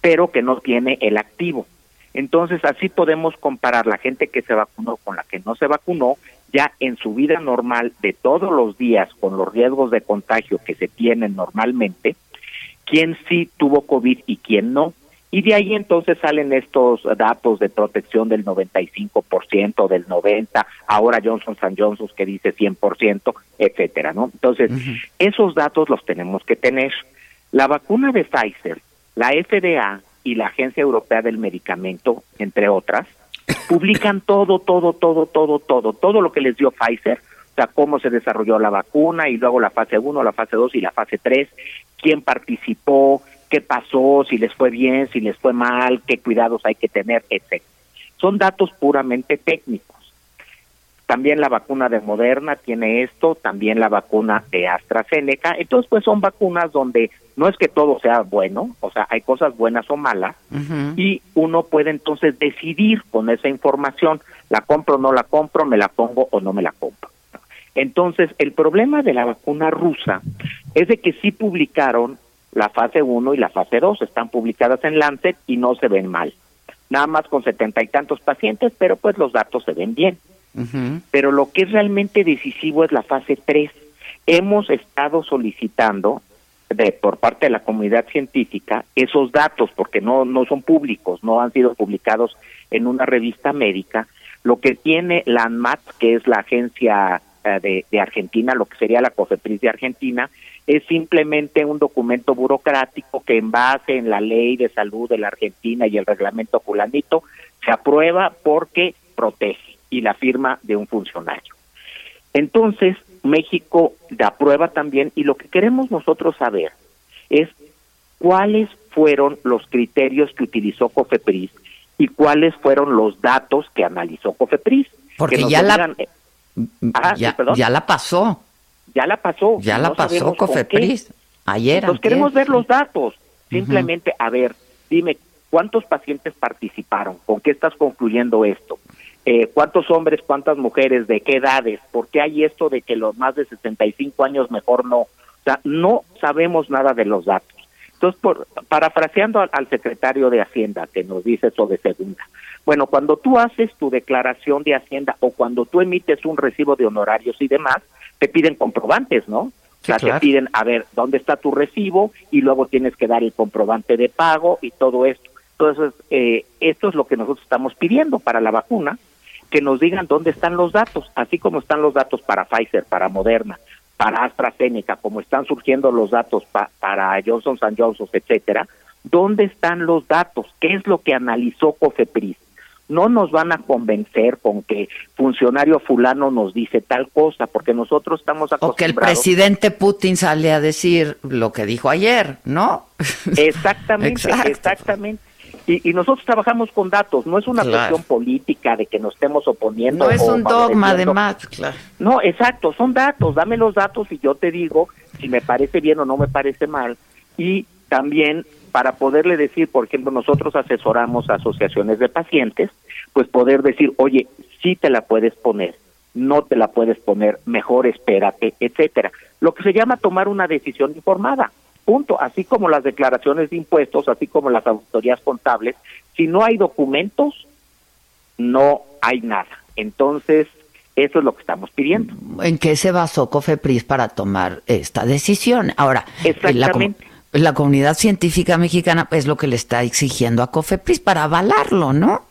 pero que no tiene el activo. Entonces, así podemos comparar la gente que se vacunó con la que no se vacunó, ya en su vida normal de todos los días, con los riesgos de contagio que se tienen normalmente, quién sí tuvo COVID y quién no. Y de ahí entonces salen estos datos de protección del 95%, del 90%, ahora Johnson Johnson que dice 100%, etcétera, ¿no? Entonces, uh -huh. esos datos los tenemos que tener. La vacuna de Pfizer, la FDA y la Agencia Europea del Medicamento, entre otras, publican todo, todo, todo, todo, todo, todo lo que les dio Pfizer, o sea, cómo se desarrolló la vacuna y luego la fase 1, la fase 2 y la fase 3, quién participó, qué pasó, si les fue bien, si les fue mal, qué cuidados hay que tener, etc. Son datos puramente técnicos. También la vacuna de Moderna tiene esto, también la vacuna de AstraZeneca. Entonces, pues son vacunas donde no es que todo sea bueno, o sea, hay cosas buenas o malas, uh -huh. y uno puede entonces decidir con esa información, la compro o no la compro, me la pongo o no me la compro. Entonces, el problema de la vacuna rusa es de que sí publicaron la fase 1 y la fase 2. Están publicadas en Lancet y no se ven mal. Nada más con setenta y tantos pacientes, pero pues los datos se ven bien. Pero lo que es realmente decisivo es la fase 3. Hemos estado solicitando de, por parte de la comunidad científica esos datos, porque no, no son públicos, no han sido publicados en una revista médica. Lo que tiene la ANMAT, que es la agencia eh, de, de Argentina, lo que sería la COFEPRIS de Argentina, es simplemente un documento burocrático que en base en la ley de salud de la Argentina y el reglamento fulanito se aprueba porque protege y la firma de un funcionario. Entonces, México da prueba también y lo que queremos nosotros saber es cuáles fueron los criterios que utilizó COFEPRIS y cuáles fueron los datos que analizó COFEPRIS. Porque ya la, eh, ya, ya la pasó. Ya la pasó. Ya la pasó Cofepris. Ayer. Entonces queremos ver los datos. Simplemente, a ver, dime, ¿cuántos pacientes participaron? ¿Con qué estás concluyendo esto? Eh, ¿Cuántos hombres, cuántas mujeres, de qué edades? ¿Por qué hay esto de que los más de 65 años mejor no? O sea, no sabemos nada de los datos. Entonces, por, parafraseando al, al, secretario de Hacienda, que nos dice eso de segunda, bueno, cuando tú haces tu declaración de Hacienda o cuando tú emites un recibo de honorarios y demás, te piden comprobantes, ¿no? O sea, te piden, a ver, ¿dónde está tu recibo? Y luego tienes que dar el comprobante de pago y todo esto. Entonces, eh, esto es lo que nosotros estamos pidiendo para la vacuna, que nos digan dónde están los datos, así como están los datos para Pfizer, para Moderna, para AstraZeneca, como están surgiendo los datos para Johnson Johnson, etcétera, ¿dónde están los datos? ¿Qué es lo que analizó COFEPRIS? No nos van a convencer con que funcionario fulano nos dice tal cosa, porque nosotros estamos acostumbrados. O que el presidente Putin sale a decir lo que dijo ayer, ¿no? Exactamente, exactamente. Y, y, nosotros trabajamos con datos, no es una cuestión política de que nos estemos oponiendo. No es un dogma, además, claro. No, exacto, son datos, dame los datos y yo te digo si me parece bien o no me parece mal. Y también para poderle decir, por ejemplo, nosotros asesoramos a asociaciones de pacientes, pues poder decir, oye, sí te la puedes poner, no te la puedes poner, mejor espérate, etcétera. Lo que se llama tomar una decisión informada. Punto. Así como las declaraciones de impuestos, así como las auditorías contables, si no hay documentos, no hay nada. Entonces, eso es lo que estamos pidiendo. ¿En qué se basó COFEPRIS para tomar esta decisión? Ahora, Exactamente la comunidad científica mexicana es lo que le está exigiendo a COFEPRIS para avalarlo, ¿no?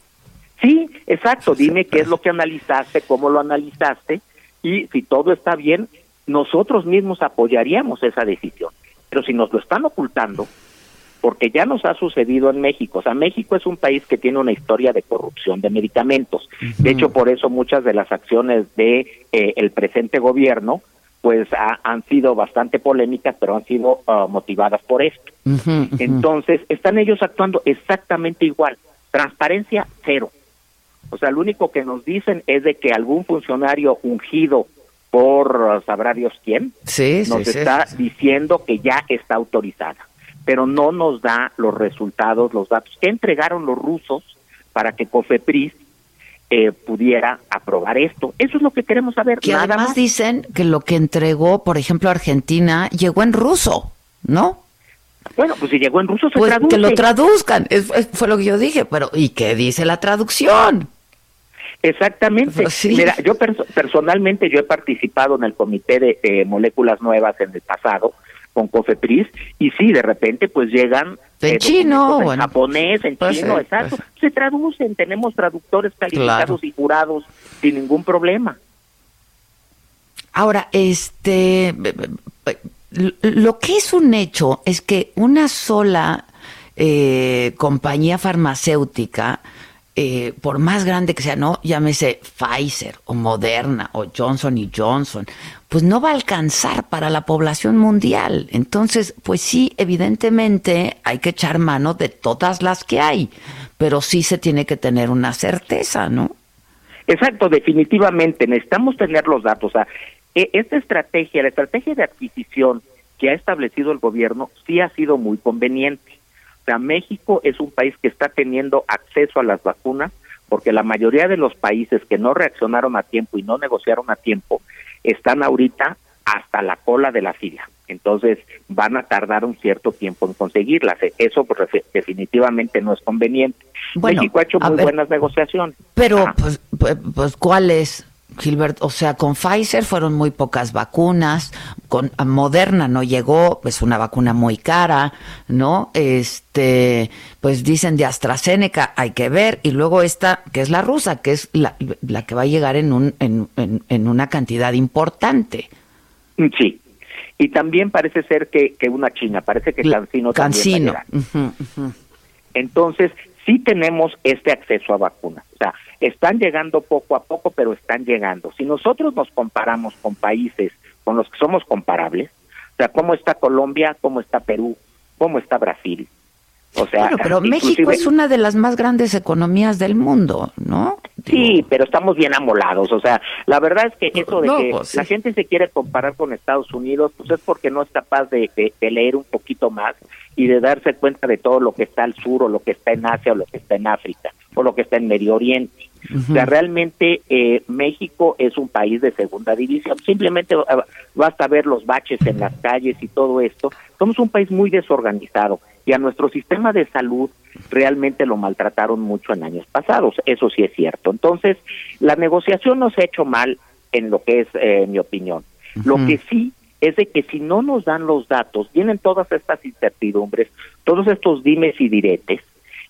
Sí, exacto. Dime qué es lo que analizaste, cómo lo analizaste y si todo está bien, nosotros mismos apoyaríamos esa decisión. Pero si nos lo están ocultando, porque ya nos ha sucedido en México. O sea, México es un país que tiene una historia de corrupción de medicamentos. De hecho, por eso muchas de las acciones de eh, el presente gobierno pues han sido bastante polémicas, pero han sido uh, motivadas por esto. Entonces, están ellos actuando exactamente igual. Transparencia cero. O sea, lo único que nos dicen es de que algún funcionario ungido por uh, sabrá Dios quién nos está diciendo que ya está autorizada, pero no nos da los resultados, los datos que entregaron los rusos para que COFEPRIS eh, pudiera aprobar esto. Eso es lo que queremos saber. Que nada además más. dicen que lo que entregó, por ejemplo, Argentina, llegó en ruso, ¿no? Bueno, pues si llegó en ruso se pues traduce. que lo traduzcan, es, es, fue lo que yo dije, pero ¿y qué dice la traducción? Exactamente. Sí. Mira, yo perso personalmente yo he participado en el comité de eh, moléculas nuevas en el pasado con Cofepris y sí, de repente pues llegan en eh, chino, en bueno. japonés, en Pues chino, sí, exacto. pues Se traducen, tenemos traductores calificados Claro. y jurados sin ningún problema. Ahora, este, lo que es un hecho es que una sola eh, compañía farmacéutica, eh, por más grande que sea, no, llámese Pfizer o Moderna o Johnson y Johnson, pues no va a alcanzar para la población mundial. Entonces, pues sí, evidentemente hay que echar mano de todas las que hay, pero sí se tiene que tener una certeza, ¿no? Exacto, definitivamente necesitamos tener los datos. O sea, e- esta estrategia, la estrategia de adquisición que ha establecido el gobierno, sí ha sido muy conveniente. O sea, México es un país que está teniendo acceso a las vacunas porque la mayoría de los países que no reaccionaron a tiempo y no negociaron a tiempo están ahorita hasta la cola de la fila. Entonces van a tardar un cierto tiempo en conseguirlas. Eso pues, definitivamente no es conveniente. México ha hecho muy buenas negociaciones. Pero, pues, pues, pues, ¿cuál es? Gilbert, o sea, con Pfizer fueron muy pocas vacunas, con Moderna no llegó, pues una vacuna muy cara, ¿no? Este, pues dicen de AstraZeneca, hay que ver, y luego esta, que es la rusa, que es la, la que va a llegar en, un, en, en, una cantidad importante. Sí, y también parece ser que, que una china, parece que Cancino, Cancino. también Entonces, sí tenemos este acceso a vacunas. O sea, están llegando poco a poco, pero están llegando. Si nosotros nos comparamos con países con los que somos comparables, o sea, cómo está Colombia, cómo está Perú, cómo está Brasil, o sea, bueno, pero México es una de las más grandes economías del mundo, ¿no? Sí, pero estamos bien amolados. O sea, la verdad es que eso de que pues la gente se quiere comparar con Estados Unidos, pues es porque no es capaz de, leer un poquito más y de darse cuenta de todo lo que está al sur o lo que está en Asia o lo que está en África o lo que está en Medio Oriente. O sea, realmente eh, México es un país de segunda división. Simplemente ah, basta ver los baches en las calles y todo esto. Somos un país muy desorganizado y a nuestro sistema de salud realmente lo maltrataron mucho en años pasados. Eso sí es cierto. Entonces, la negociación no se ha hecho mal en lo que es eh, mi opinión. Lo que sí es de que si no nos dan los datos, vienen todas estas incertidumbres, todos estos dimes y diretes,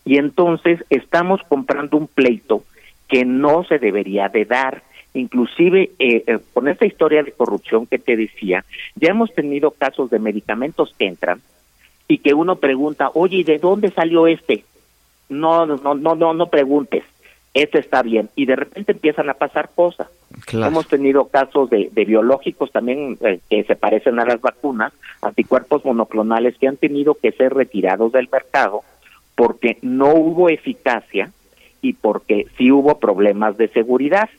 y entonces estamos comprando un pleito que no se debería de dar. Inclusive eh, eh, con esta historia de corrupción que te decía, ya hemos tenido casos de medicamentos que entran y que uno pregunta, oye, ¿de dónde salió este? No, no, no, no, no preguntes. Este está bien. Y de repente empiezan a pasar cosas. Hemos tenido casos de, biológicos también eh, que se parecen a las vacunas, anticuerpos monoclonales que han tenido que ser retirados del mercado porque no hubo eficacia y porque sí hubo problemas de seguridad.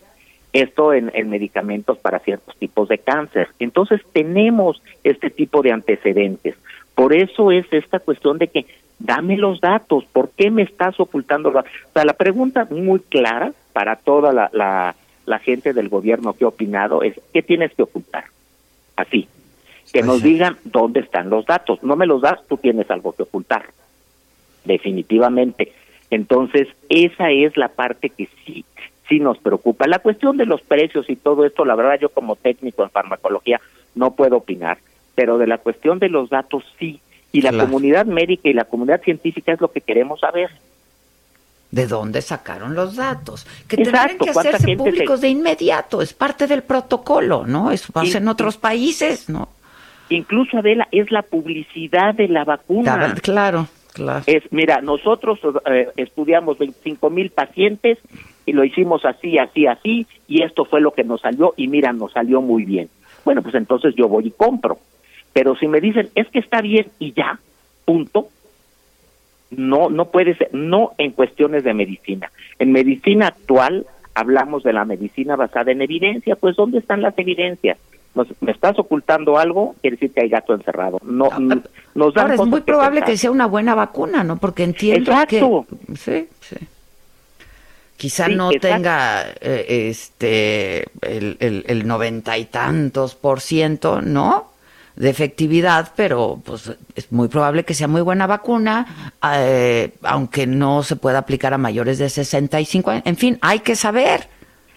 Esto en, medicamentos para ciertos tipos de cáncer. Entonces tenemos este tipo de antecedentes. Por eso es esta cuestión de que dame los datos, ¿por qué me estás ocultando? O sea, la pregunta muy clara para toda la, la, la gente del gobierno que ha opinado es, ¿qué tienes que ocultar? Así, que nos digan dónde están los datos. No me los das, tú tienes algo que ocultar. Definitivamente. Entonces, esa es la parte que sí, sí nos preocupa. La cuestión de los precios y todo esto, la verdad yo como técnico en farmacología no puedo opinar, pero de la cuestión de los datos sí. Y la comunidad médica y la comunidad científica es lo que queremos saber. ¿De dónde sacaron los datos? Que tendrían que hacerse públicos de inmediato, es parte del protocolo, ¿no? Eso pasa en otros países, ¿no? Incluso, Adela, es la publicidad de la vacuna. Claro, Claro. Es, mira, nosotros eh, estudiamos 25 mil pacientes y lo hicimos así, así, así, y esto fue lo que nos salió, y mira, nos salió muy bien. Bueno, pues entonces yo voy y compro. Pero si me dicen, es que está bien y ya, punto, no, no puede ser, no en cuestiones de medicina. En medicina actual hablamos de la medicina basada en evidencia, pues ¿dónde están las evidencias? me estás ocultando algo, quiere decir que hay gato encerrado. No, nos Ahora, es muy probable que sea una buena vacuna, ¿no? Porque entiendo que sí, sí. Quizá no tenga eh, este el noventa y tantos por ciento, ¿no? De efectividad, pero pues es muy probable que sea muy buena vacuna, eh, aunque no se pueda aplicar a mayores de 65 años. En fin, hay que saber.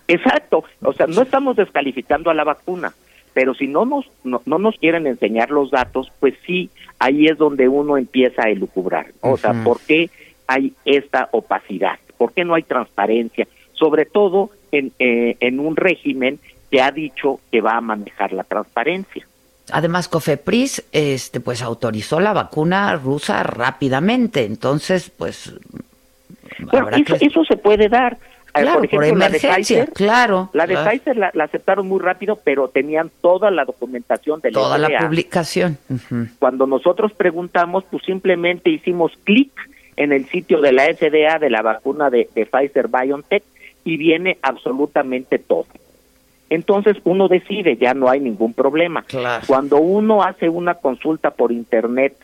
Exacto, o sea, no estamos descalificando a la vacuna, pero si no nos, no, nos quieren enseñar los datos, pues sí, ahí es donde uno empieza a elucubrar. O sea, ¿por qué hay esta opacidad? ¿Por qué no hay transparencia? Sobre todo en, eh, en un régimen que ha dicho que va a manejar la transparencia. Además, Cofepris este, pues, autorizó la vacuna rusa rápidamente, entonces, pues... Bueno, eso se puede dar. Eh, claro, por, ejemplo, la de Pfizer, claro. La de Pfizer la, aceptaron muy rápido, pero tenían toda la documentación de la Toda la publicación. Cuando nosotros preguntamos, pues simplemente hicimos clic en el sitio de la FDA de la vacuna de, de Pfizer BioNTech y viene absolutamente todo. Entonces uno decide, ya no hay ningún problema. Cuando uno hace una consulta por internet,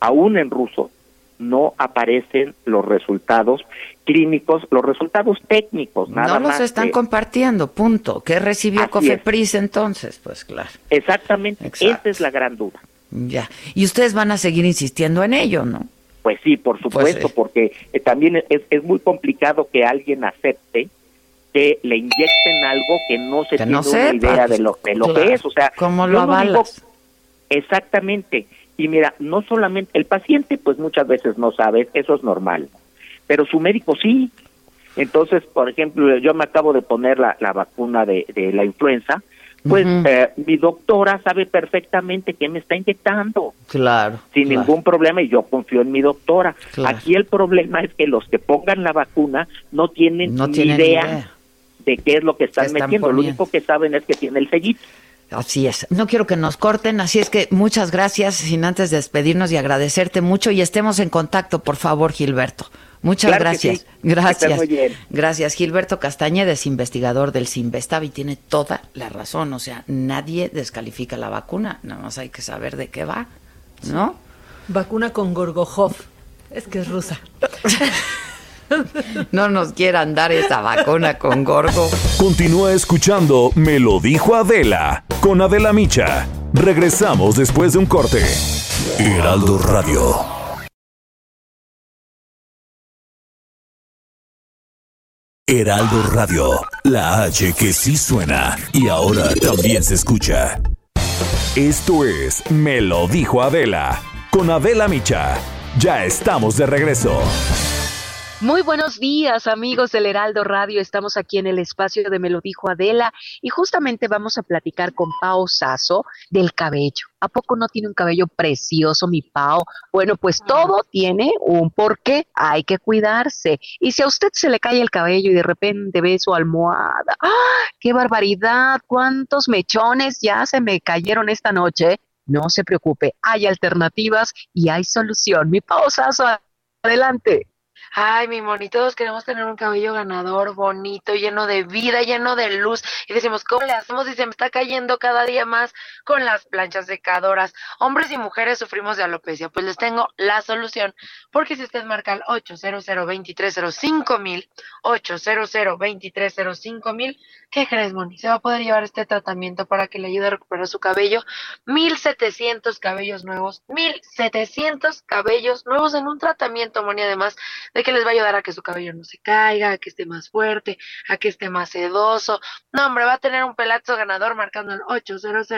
aún en ruso, no aparecen los resultados clínicos, los resultados técnicos, nada No los están compartiendo, punto. ¿Qué recibió Cofepris entonces? Pues claro. Exactamente, esa es la gran duda. Ya. Y ustedes van a seguir insistiendo en ello, ¿no? Pues sí, por supuesto, sí. porque eh, también es, es muy complicado que alguien acepte que le inyecten algo que no se Que tiene no una idea de lo, de lo claro. que es. O sea, ¿Cómo lo avalas? Exactamente. Y mira, no solamente el paciente, pues muchas veces no sabe, eso es normal, pero su médico sí. Entonces, por ejemplo, yo me acabo de poner la, la vacuna de, de la influenza, pues eh, mi doctora sabe perfectamente que me está inyectando Claro. sin claro. ningún problema y yo confío en mi doctora. Claro. Aquí el problema es que los que pongan la vacuna no tienen, No ni tienen idea, idea. De qué es lo que están, metiendo. Lo único que saben es que tiene el sellito. Así es. No quiero que nos corten, así es que muchas gracias, sin antes despedirnos y agradecerte mucho y estemos en contacto, por favor, Gilberto. Muchas Claro gracias. sí. Gracias. muy bien. Gracias. Gilberto Castañedes, investigador del Sinvestav y tiene toda la razón. O sea, nadie descalifica la vacuna, nada más hay que saber de qué va, ¿no? Vacuna con Gorgojov. Es que es rusa. No nos quieran dar esa vacuna con gorgo. Continúa escuchando Me lo dijo Adela con Adela Micha. Regresamos después de un corte. Heraldo Radio. Heraldo Radio, la H que sí suena y ahora también se escucha. Esto es Me lo dijo Adela con Adela Micha. Ya estamos de regreso. Muy buenos días, amigos del Heraldo Radio. Estamos aquí en el espacio de Me lo dijo Adela y justamente vamos a platicar con Pao Sasso del cabello. ¿A poco no tiene un cabello precioso, mi Pao? Bueno, pues todo tiene un porqué. Hay que cuidarse. Y si a usted se le cae el cabello y de repente ve su almohada, ¡ah! ¡Qué barbaridad! ¿Cuántos mechones ya se me cayeron esta noche? No se preocupe, hay alternativas y hay solución. Mi Pao Sasso, adelante. Ay, mi Moni, todos queremos tener un cabello ganador, bonito, lleno de vida, lleno de luz. Y decimos, ¿cómo le hacemos si se me está cayendo cada día más con las planchas secadoras? Hombres y mujeres sufrimos de alopecia. Pues les tengo la solución. Porque si usted marca al 800 mil 800 mil ¿qué crees, Moni? Se va a poder llevar este tratamiento para que le ayude a recuperar su cabello. 1700 cabellos nuevos, 1700 cabellos nuevos en un tratamiento, Moni, además de que les va a ayudar a que su cabello no se caiga, a que esté más fuerte, a que esté más sedoso. No, hombre, va a tener un pelazo ganador marcando el 800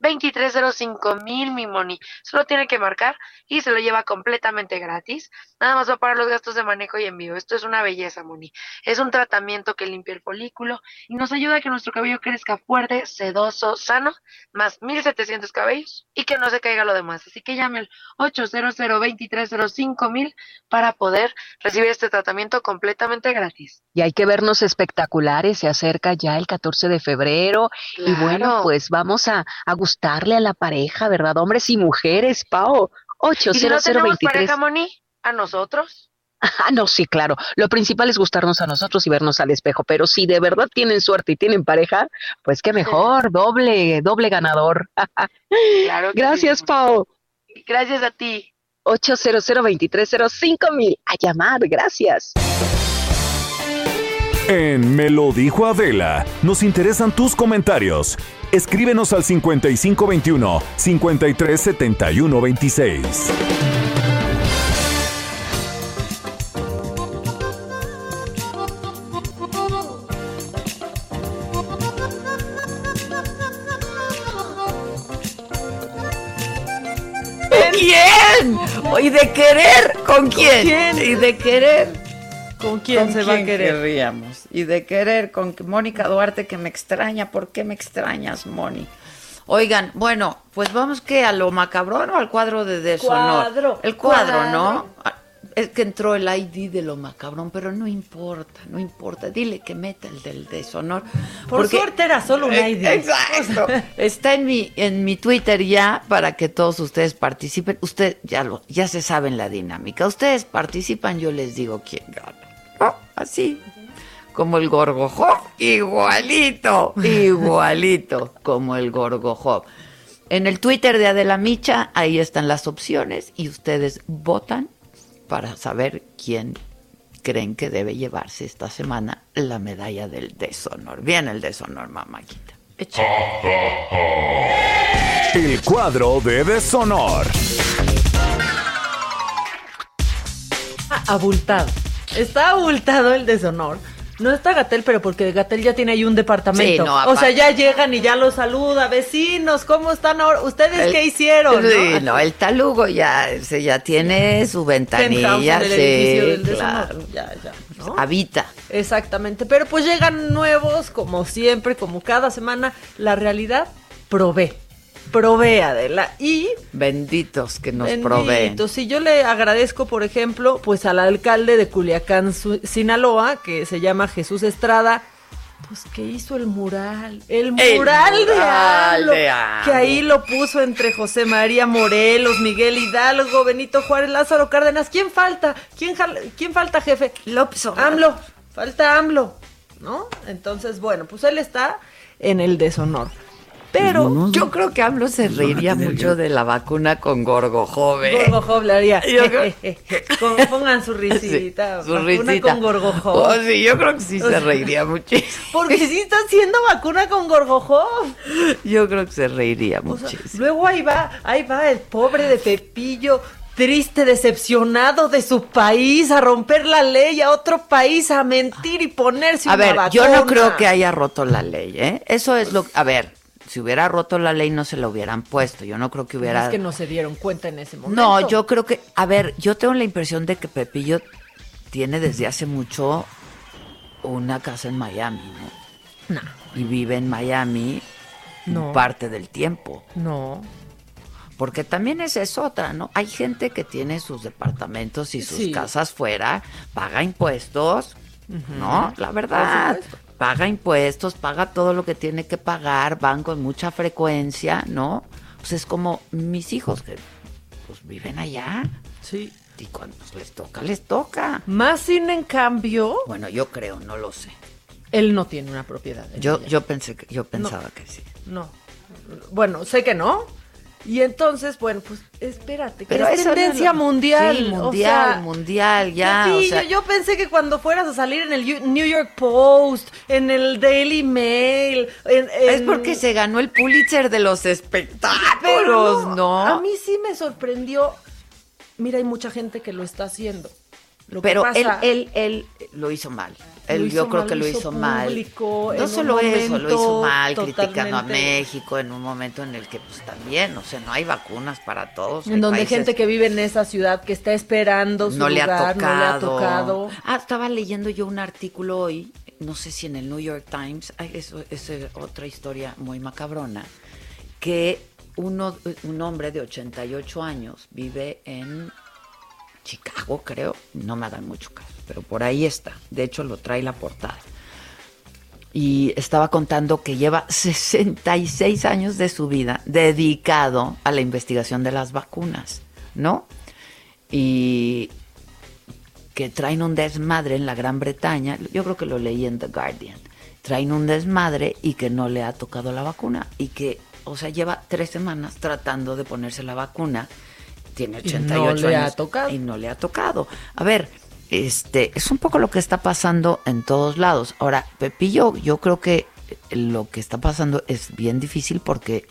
2305 mil, mi Moni. Solo tiene que marcar y se lo lleva completamente gratis. Nada más va a pagar los gastos de manejo y envío. Esto es una belleza, Moni. Es un tratamiento que limpia el folículo y nos ayuda a que nuestro cabello crezca fuerte, sedoso, sano, más 1700 cabellos y que no se caiga lo demás. Así que llame al 800 2305 mil para poder recibir este tratamiento completamente gratis. Y hay que vernos espectaculares, se acerca ya el 14 de febrero y bueno, pues vamos a, a gustarle a la pareja, ¿verdad? Hombres y mujeres, Pao. ¿Y si no 800 tenemos 23 pareja, Moni? ¿A nosotros? Ah, no, sí, claro. Lo principal es gustarnos a nosotros y vernos al espejo, pero si de verdad tienen suerte y tienen pareja, pues qué mejor, doble, doble ganador. Claro que Gracias, sí. Pao. Gracias a ti. 800 2305 mil. A llamar, gracias. En Me lo dijo Adela, nos interesan tus comentarios. Escríbenos al 5521 537126. ¿Quién? ¿Y de querer? ¿Con quién? quién? ¿Y de querer? ¿Con quién ¿Con se va a querer? querríamos? Y de querer con Mónica Duarte que me extraña. ¿Por qué me extrañas, Moni? Oigan, bueno, pues vamos que a lo macabrón o al cuadro de deshonor. Cuadro. El cuadro, Cuadro. ¿no? Ah, Es que entró el ID de lo macabrón, pero no importa, no importa. Dile que meta el del deshonor. Por porque- suerte era solo un Eh, ID. Exacto. Está en mi, en mi Twitter ya para que todos ustedes participen. Usted ya lo, ya se saben la dinámica. Ustedes participan, yo les digo quién gana. Así. Como el Gorgojov, igualito, igualito como el Gorgojov. En el Twitter de Adela Micha, ahí están las opciones y ustedes votan para saber quién creen que debe llevarse esta semana la medalla del deshonor. Bien el deshonor, mamáquita. El cuadro de deshonor. Abultado. Está abultado el deshonor. No está Gatel, pero porque Gatel ya tiene ahí un departamento. Sí, no, o sea, ya llegan y ya los saluda. Vecinos, ¿cómo están ahora? ¿Ustedes El- qué hicieron? Sí, no, el talugo ya, ya tiene su ventanilla, sí, del deshonor. claro. Ya, ya, ¿no? Habita. Exactamente, pero pues llegan nuevos, como siempre, como cada semana. La realidad provee, provee Adela. Y Benditos que nos proveen. Bendito. Sí, yo le agradezco, por ejemplo, pues al alcalde de Culiacán, Sinaloa, que se llama Jesús Estrada, pues que hizo el mural, el mural, El de, AMLO. que ahí lo puso entre José María Morelos, Miguel Hidalgo, Benito Juárez, Lázaro Cárdenas. ¿Quién falta? ¿Quién, jal- quién falta, jefe? López Obrador. AMLO, falta AMLO, ¿no? Entonces, bueno, pues él está en el deshonor. Pero Yo creo que AMLO se reiría mucho de la vacuna con Gorgo Joven. Gorgo haría. Yo creo- Con- pongan su risita. Su vacuna risita. con Gorgo. Oh, sí, yo creo que sí se reiría muchísimo. Porque sí está haciendo vacuna con Gorgo. Yo creo que se reiría O sea, muchísimo. luego ahí va, ahí va el pobre de Pepillo, triste, decepcionado de su país, a romper la ley, a otro país, a mentir y ponerse A una ver, vacuna. yo no creo que haya roto la ley, ¿eh? Eso es lo... A ver, si hubiera roto la ley no se la hubieran puesto. Yo no creo que hubiera... Es que no se dieron cuenta en ese momento. No, yo creo que, a ver, yo tengo la impresión de que Pepillo tiene desde hace mucho una casa en Miami, ¿no? No. Y vive en Miami No. parte del tiempo. No. Porque también esa es otra, ¿no? Hay gente que tiene sus departamentos y sus Sí. casas fuera, paga impuestos. ¿no? La verdad. Paga impuestos, paga todo lo que tiene que pagar, van con mucha frecuencia, ¿no? Pues es como mis hijos que pues viven allá. Sí. Y cuando les toca, les toca. Más sin en cambio, Bueno, yo creo, no lo sé. él no tiene una propiedad. Yo, ella. yo pensé que, yo pensaba que sí. No. Bueno, sé que no. Y entonces, bueno, pues espérate, que Pero es no tendencia mundial. Sí, o mundial, sea, mundial, ya. o sea, yo pensé que cuando fueras a salir en el New York Post, en el Daily Mail, en, Es porque se ganó el Pulitzer de los espectáculos, ¿no? A mí sí me sorprendió. Mira, hay mucha gente que lo está haciendo. Lo Pero él, pasa- él, él lo hizo mal. Él, Lo hizo yo creo mal, que lo hizo mal. público, en No solo eso, lo hizo mal, criticando a México en un momento en el que pues también, o sea, no hay vacunas para todos. en donde hay países- gente que vive en esa ciudad que está esperando su no le, ha tocado. no le ha tocado. Ah, estaba leyendo yo un artículo hoy, no sé si en el New York Times, eso es otra historia muy macabrona, que uno, un hombre de 88 años vive en Chicago, creo, no me hagan mucho caso, pero por ahí está, de hecho lo trae la portada. Y estaba contando que lleva 66 años de su vida dedicado a la investigación de las vacunas, ¿no? Y que traen un desmadre en la Gran Bretaña, yo creo que lo leí en The Guardian, traen un desmadre y que no le ha tocado la vacuna y que, o sea, lleva tres semanas tratando de ponerse la vacuna, tiene Y no 88 le ha tocado. y no le ha tocado. A ver, este, es un poco lo que está pasando en todos lados. Ahora, Pepillo, yo creo que lo que está pasando es bien difícil porque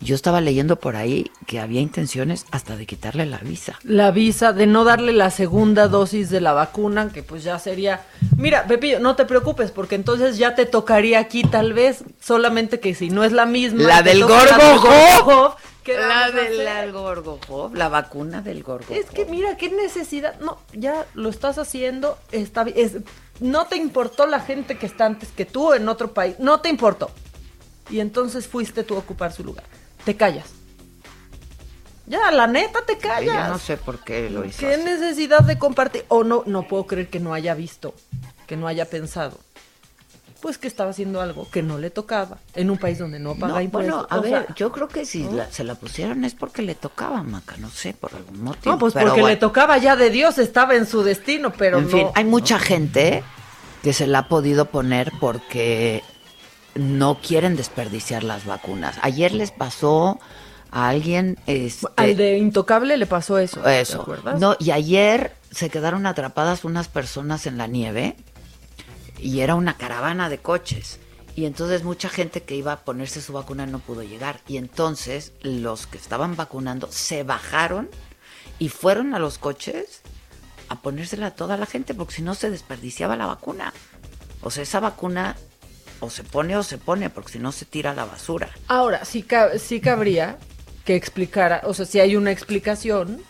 yo estaba leyendo por ahí que había intenciones hasta de quitarle la visa. La visa de no darle la segunda dosis de la vacuna, que pues ya sería. Mira, Pepillo, no te preocupes, porque entonces ya te tocaría aquí, tal vez, solamente que si no es la misma. La del Gorgo del Job. Job, ¿qué La del hacer? Gorgo Job, la vacuna del Gorgo Es que mira, qué necesidad. No, ya lo estás haciendo, está es- no te importó la gente que está antes que tú en otro país, no te importó. Y entonces fuiste tú a ocupar su lugar. Te callas. Ya, la neta, te callas. Yo no sé por qué lo hizo. ¿Qué así. necesidad de compartir? O no, no puedo creer que no haya visto, que no haya pensado. Pues que estaba haciendo algo que no le tocaba en un país donde no paga No, impuestos. bueno, a ver, sea, yo creo que si ¿no? la- se la pusieron es porque le tocaba, Maca, no sé, por algún motivo. No, pues pero porque le tocaba ya de Dios, estaba en su destino, pero en no. fin, hay mucha gente que se la ha podido poner porque no quieren desperdiciar las vacunas. Ayer les pasó a alguien este, Al de Intocable le pasó eso. ¿te eso. acuerdas? No, y ayer se quedaron atrapadas unas personas en la nieve y era una caravana de coches. Y entonces mucha gente que iba a ponerse su vacuna no pudo llegar. Y entonces los que estaban vacunando se bajaron y fueron a los coches a ponérsela a toda la gente, porque si no se desperdiciaba la vacuna. O sea, esa vacuna o se pone o se pone, porque si no se tira a la basura. Ahora, sí, sí cabría que explicara, o sea, si hay una explicación.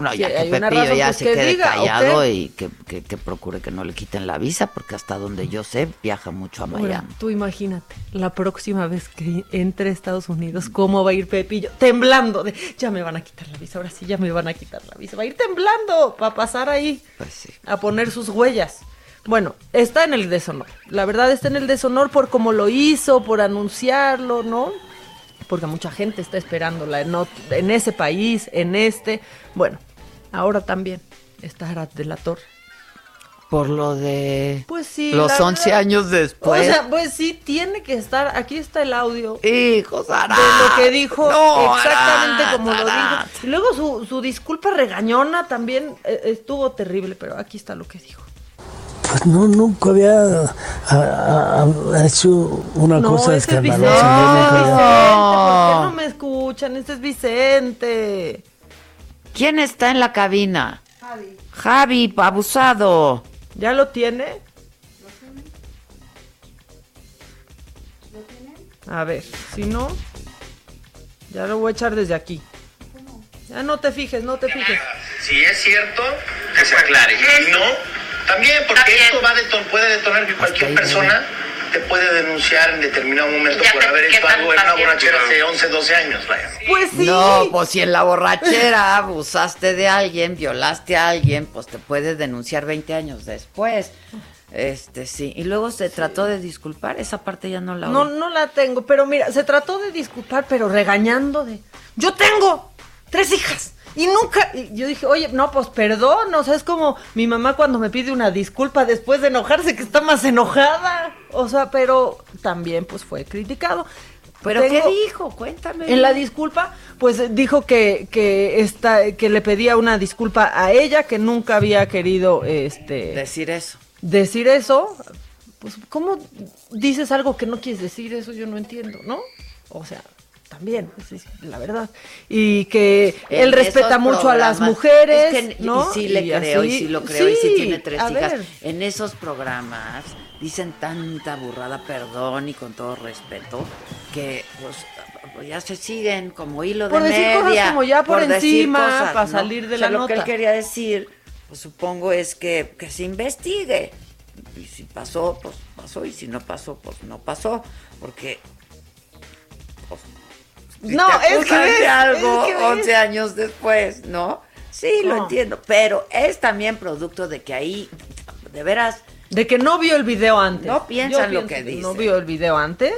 No, ya que Pepillo ya pues se que quede diga, callado y que, que- que procure que no le quiten la visa, porque hasta donde yo sé viaja mucho a Miami. tú imagínate, la próxima vez que entre a Estados Unidos, ¿cómo va a ir Pepillo? Temblando, de ya me van a quitar la visa, ahora sí ya me van a quitar la visa. Va a ir temblando para pasar ahí Pues a poner sus huellas. Bueno, está en el deshonor. La verdad está en el deshonor por cómo lo hizo, por anunciarlo, ¿no? Porque mucha gente está esperándola en, en ese país, en este. Bueno, ahora también está Arad de la Torre. Por lo de Pues sí. los la 11 verdad- años después. O sea, pues sí, tiene que estar. Aquí está el audio. Hijos, Arad. De lo que dijo, No, exactamente Arad, como lo dijo. Y luego su, su disculpa regañona también eh, estuvo terrible, pero aquí está lo que dijo. Pues no, nunca había a- a- hecho una no, cosa ese es Vicente. escandalosa. yo nunca Vicente, había- ¿por qué no me escuchan? Este es Vicente. ¿Quién está en la cabina? Javi. Javi, abusado. ¿Ya lo tiene? A ver, si no, ya lo voy a echar desde aquí. Ya no te fijes, no te fijes. Si es cierto, que se aclare. Y no, también porque esto va a deton- puede detonar que cualquier persona te puede denunciar en determinado momento Ya, por haber ¿qué hecho algo en una borrachera hace 11, 12 años. Vaya. Pues sí. No, pues si en la borrachera abusaste de alguien, violaste a alguien, pues te puede denunciar 20 años después. Este, sí. Y luego se trató de disculpar, esa parte ya no la No, oí. no la tengo, pero mira, se trató de disculpar, pero regañando de, yo tengo tres hijas y nunca, y yo dije, oye, no, pues perdón, o sea, es como mi mamá cuando me pide una disculpa después de enojarse, que está más enojada, o sea, pero también pues fue criticado. ¿Pero Tengo- qué dijo? Cuéntame. En la disculpa, pues dijo que, que, esta, que le pedía una disculpa a ella, que nunca había querido este, Decir eso. decir eso, pues ¿cómo dices algo que no quieres decir? Eso yo no entiendo, ¿no? O sea, también, sí, sí, la verdad. Y que él respeta mucho a las mujeres, es que- ¿no? Y sí le Y creo, así- y sí lo creo, y sí sí, tiene tres hijas. ver. En esos programas dicen tanta burrada, perdón y con todo respeto, que pues, pues, ya se siguen como hilo Por de decir cosas media. como ya por encima, pa' salir de O sea, la lo que él quería decir, pues supongo es que, que se investigue. Y si pasó, pues pasó, y si no pasó, pues no pasó. Porque No, te es que de algo es que ves. 11 años después, ¿no? Sí, lo No. entiendo, pero es también producto de que ahí, de veras, De que no vio el video antes. No piensan Yo lo que pienso No vio el video antes,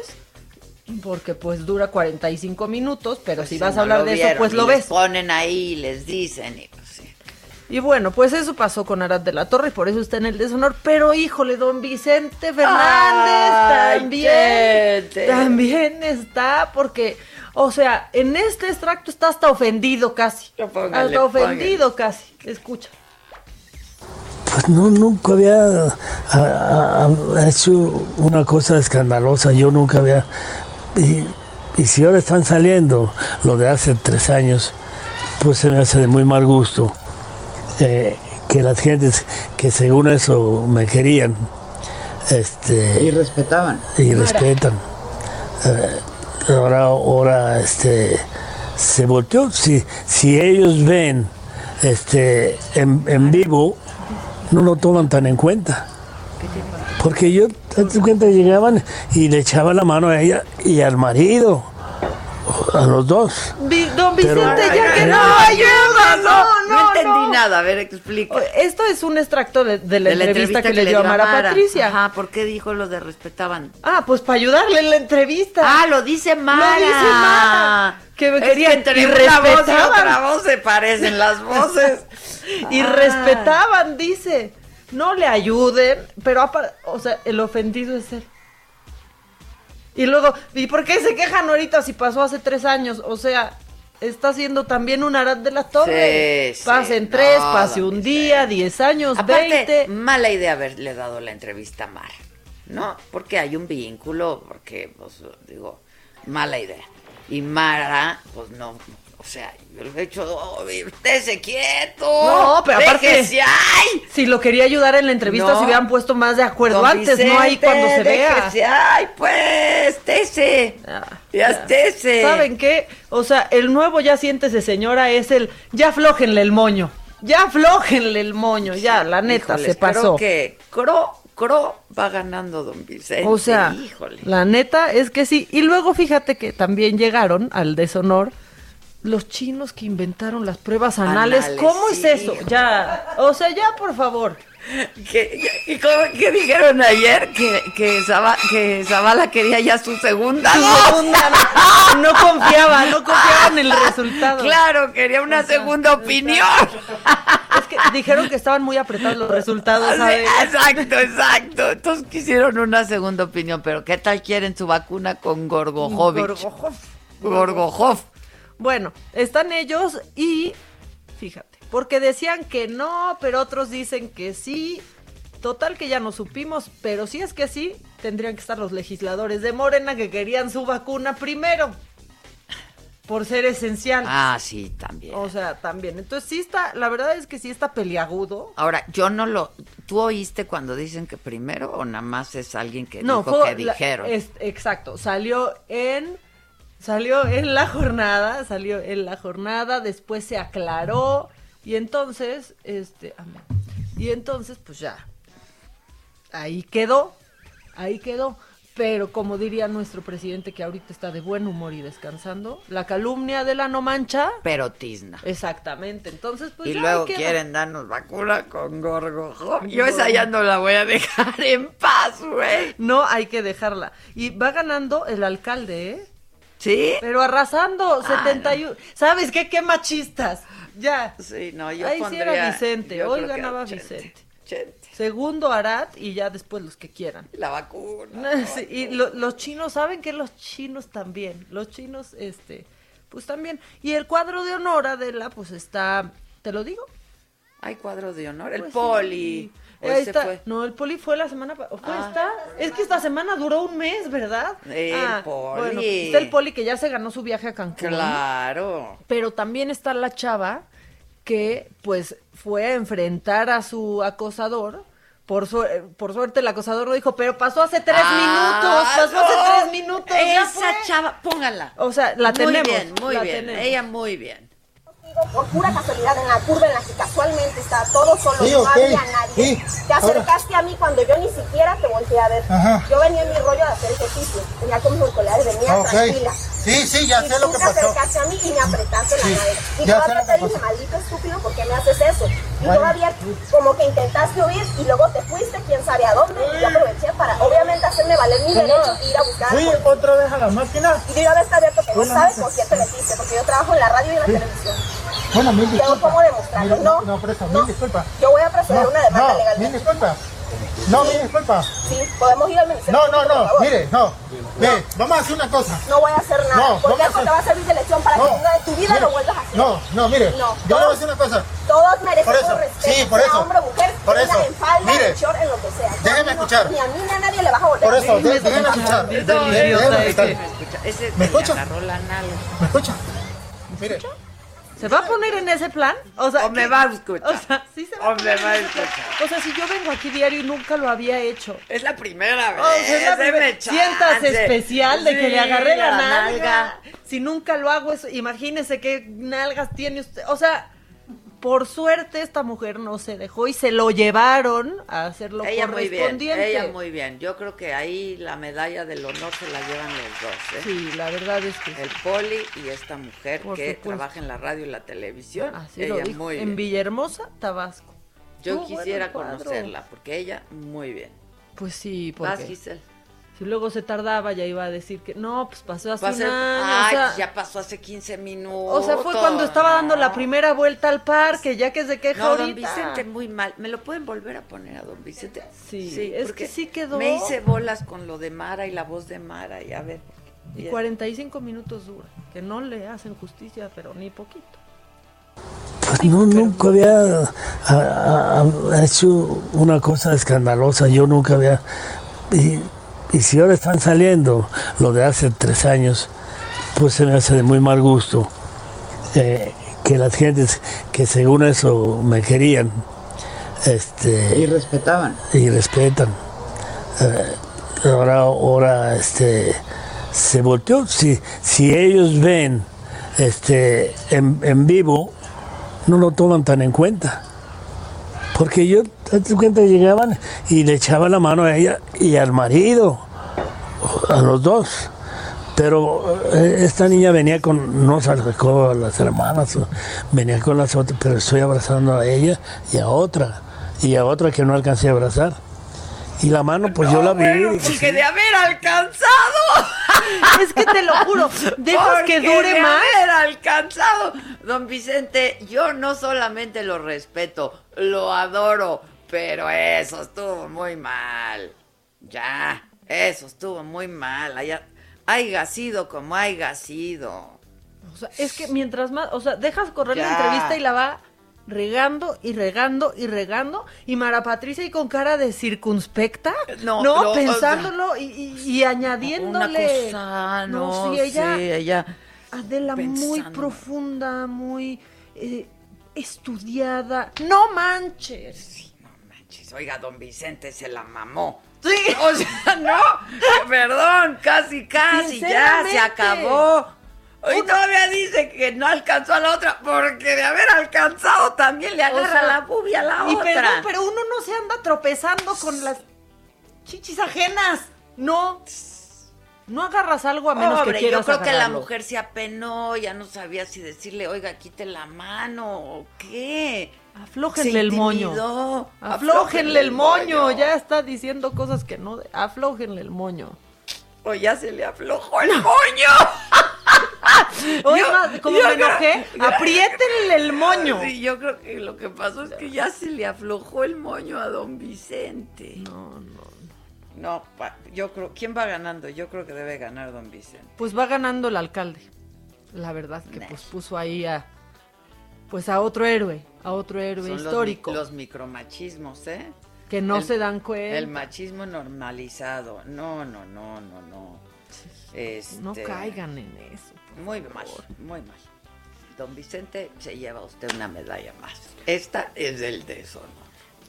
porque pues dura 45 minutos, pero si si vas no a hablar de eso, pues lo les ves. ponen ahí y les dicen, y pues sí. Y bueno, pues eso pasó con Arad de la Torre y por eso está en el deshonor. Pero híjole, don Vicente Fernández Ay, también, también está porque, o sea, en este extracto está hasta ofendido casi. póngale, hasta ofendido casi. Escucha. Pues no, nunca había a- a- a- hecho una cosa escandalosa. Yo nunca había. Y, y si ahora están saliendo lo de hace tres años, pues se me hace de muy mal gusto eh, que las gentes que según eso me querían. Este, Y respetaban. y respetan. Eh, ahora, ahora este, se volteó. Si, si ellos ven este, en, en vivo, no lo toman tan en cuenta. Porque yo, date cuenta, llegaban y le echaban la mano a ella y al marido, a los dos. Don Pero- Vicente, ya que no, ay, ayuda, no, no, no entendí no. nada, a ver, explica. Esto es un extracto de, de la, De entrevista, que, le dio a Mara, Patricia. Ajá, ¿por qué dijo lo de respetaban? Ah, pues para ayudarle en la entrevista. Ah, lo dice Mara. Lo dice Mara. Que me Es querían que entre y una voz y respetaban. otra voz se parecen las voces. y respetaban, dice. No le ayuden, pero o sea, el ofendido es él. Y luego, ¿y por qué se quejan ahorita si pasó hace tres años? O sea, está haciendo también un Arad de la Torre. Sí, sí, Pasen tres, no, pase un día, diez años, veinte. mala idea haberle dado la entrevista a Mara. ¿no? Porque hay un vínculo, porque, pues, digo, mala idea. Y Mara, pues no, sea, yo le he dicho, oh, quieto. No, pero aparte, déjese, ¡ay! si lo quería ayudar en la entrevista, No. se hubieran puesto más de acuerdo antes, no ahí cuando se vea. ¡Ay, pues, estése! Ya estése. ¿Saben qué? O sea, el nuevo ya siéntese, señora, es el ya aflójenle el moño. Ya aflójenle el moño, ya, la neta, Híjole, se pasó. Creo que Cro, Cro va ganando Don Vicente. O sea, híjole. la neta es que sí. Y luego fíjate que también llegaron al deshonor los chinos que inventaron las pruebas anales. Anales, ¿Cómo sí, es eso? Ya, o sea, ya por favor. Que, ¿Y cómo que dijeron ayer? Que, que, Zaba- que Zavala quería ya su segunda Su dosis. segunda, no, no confiaba, no confiaba en el resultado. Claro, quería una segunda opinión. Es que dijeron que estaban muy apretados los resultados. Exacto, exacto. Entonces quisieron una segunda opinión, pero ¿qué tal quieren su vacuna con Gorgojovic? Gorgojov. Gorgojov. Bueno, están ellos y fíjate, porque decían que no, pero otros dicen que sí. Total que ya no supimos, pero si es que sí, tendrían que estar los legisladores de Morena que querían su vacuna primero. Por ser esencial. Ah, sí, también. O sea, también. Entonces sí está, la verdad es que sí está peliagudo. Ahora, yo no lo... ¿Tú oíste cuando dicen que primero o nada más es alguien que no, dijo fue que la- dijeron? es- exacto, salió en salió en la jornada, salió en la jornada, después se aclaró y entonces este amén. y entonces pues ya ahí quedó, ahí quedó. Pero como diría nuestro presidente que ahorita está de buen humor y descansando, la calumnia de la no mancha. Pero tizna. Exactamente. Entonces, pues y ya luego quieren darnos vacuna con Gorgojovic. Yo esa ya no la voy a dejar en paz, güey. No, hay que dejarla. Y va ganando el alcalde, ¿eh? ¿Sí? Pero arrasando, Ah, 71. ¿Sabes qué? ¡Qué machistas! Ya. Sí, no, yo Ahí sí era Vicente, hoy ganaba Vicente. Segundo Arat y ya después los que quieran. La vacuna. Sí, y lo- los chinos, ¿saben que los chinos también? Los chinos, este, pues también. Y el cuadro de honor, Adela, pues está, ¿te lo digo? Hay cuadro de honor. El Pues poli. No, el poli fue la semana pasada. Ah. esta? Es que esta semana duró un mes, ¿verdad? El poli. Bueno, está el poli que ya se ganó su viaje a Cancún. Claro. Pero también está la chava que, pues, fue a enfrentar a su acosador. Por, su- eh, por suerte el acosador no dijo, pero pasó hace tres Ah, minutos, pasó no. hace tres minutos. Esa chava, póngala. O sea, la muy tenemos. bien, muy la bien. Ella muy bien. Por pura casualidad, en la curva en la que casualmente estaba todo solo, Sí, no ok. había nadie. Sí, Te acercaste a mí cuando yo ni siquiera te volteé a ver. Ajá. Yo venía en mi rollo de hacer ejercicio. Tenía con mis auriculares, venía tranquila. Sí, sí, ya y sé lo tú que te pasó. acercaste a mí y me apretaste Sí, la nalga. Y ya todavía te dije, maldito estúpido, ¿por qué me haces eso? Y Bueno. todavía como que intentaste huir y luego te fuiste, quién sabe a dónde. Y yo aproveché para, obviamente, hacerme valer mi derecho y ir a buscar Fui otra vez a la máquina. Y una vez te abierto que no Bueno, sabes no con quién te metiste, porque yo trabajo en la radio y en la Sí. televisión. Bueno, mil Tengo disculpas. cómo demostrarlo, Mil- ¿no? No, por eso, No. mil disculpas. Yo voy a proceder a una demanda no, legal. mil disculpas. No, mil disculpas. Sí, podemos ir al ministerio. No, no, Público, por no, favor. mire, no. Ve, vamos a hacer una cosa. No voy a hacer nada, No, porque vamos a eso hacer- te va a servir de lección para No, que nunca en tu vida mire, lo vuelvas a hacer. No, no, mire. No, yo le voy a decir una cosa. Todos merecemos Por eso, respeto, sí, por sea eso. hombre mujer, Por eso, en falda, mire. en short, en lo que sea. Déjeme No, escuchar. Ni a mí ni a nadie le vas a volver. Por eso, a decir. de- déjeme escuchar. Es Déjeme escuchar. ¿Me escucha? la nalga. ¿Me escucha? ¿Se va a poner en ese plan? O sea, O me va a escuchar. O sea, sí se va O a me va a escuchar. O sea, si yo vengo aquí diario y nunca lo había hecho. Es la primera vez. O sea, es la sientas especial de que le agarré la, la nalga. nalga. Si nunca lo hago, eso, imagínese qué nalgas tiene usted. O sea, por suerte esta mujer no se dejó y se lo llevaron a hacer lo Ella muy bien, correspondiente. ella muy bien. Yo creo que ahí la medalla del honor se la llevan los dos. ¿eh? Sí, la verdad es que sí. El poli y esta mujer Por que supuesto. trabaja en la radio y la televisión. Así ella lo dijo. muy en bien. Villahermosa, Tabasco. Yo quisiera conocerla porque ella muy bien. Pues sí, Vas, porque Giselle. Si luego se tardaba ya iba a decir que no, pues pasó hace un año. Ay, o, sea, ya pasó hace 15 minutos. o sea, fue cuando estaba dando la primera vuelta al parque, ya que se queja No, don ahorita. Vicente muy mal. ¿Me lo pueden volver a poner a don Vicente? Sí, es que sí quedó. Me hice bolas con lo de Mara y la voz de Mara y a ver. Y ya. 45 minutos dura, que no le hacen justicia, pero ni poquito. Pues no, nunca había a- a- a- hecho una cosa escandalosa. Yo nunca había y, y si ahora están saliendo lo de hace tres años, pues se me hace de muy mal gusto eh, que las gentes que según eso me querían este, Y respetaban. y respetan. Eh, ahora, ahora este, se volteó. Si, si ellos ven este, en, en vivo, no lo toman tan en cuenta. Porque yo, date cuenta, llegaban y le echaban la mano a ella y al marido, a los dos. Pero eh, esta niña venía con, no se acercó a las hermanas, venía con las otras, pero estoy abrazando a ella y a otra, y a otra que no alcancé a abrazar. Y la mano, pues yo la vi. dije, Porque de haber alcanzado. Es que te lo juro, dejas que dure de más. haber alcanzado. Don Vicente, yo no solamente lo respeto, lo adoro, pero eso estuvo muy mal. Ya, eso estuvo muy mal. Haya, haya sido como haya sido. O sea, es que mientras más, o sea, dejas correr la entrevista y la va regando y regando y regando y Mara Patricia y con cara de circunspecta, No, no, no, pensándolo y, y- y añadiéndole. Cosa, no, sí, ella, sí, ella Adela muy profunda, muy eh, estudiada. No manches. Manches, Oiga, don Vicente se la mamó. Sí, o sea, no, perdón, casi, casi, ya se acabó. Y todavía dice que no alcanzó a la otra, porque de haber alcanzado también le O agarra sea, la bubia a la y otra. perdón, pero uno no se anda tropezando con las chichis ajenas. No. No agarras algo a menos Pobre, que quieras yo creo que la mujer se apenó, ya no sabía si decirle, oiga, quite la mano o qué. Aflójenle el moño. Aflójenle el moño. Ya está diciendo cosas que no. Aflójenle el moño. O ya se le aflojó el moño. Oye, Yo- más, como yo me creo- enojé, apriétenle el moño. Sí, yo creo que lo que pasó es que ya se le aflojó el moño a don Vicente. No, no. No, pa- yo creo, ¿quién va ganando? Yo creo que debe ganar don Vicente. Pues va ganando el alcalde. La verdad que pues puso ahí a pues a otro héroe, a otro héroe Son los histórico Los, micromachismos, ¿eh? que no el- se dan cuenta. El machismo normalizado. No, no, no, no, no. Este, No caigan en eso. Muy mal, muy mal. Don Vicente se lleva usted una medalla más. Esta es del deshonor.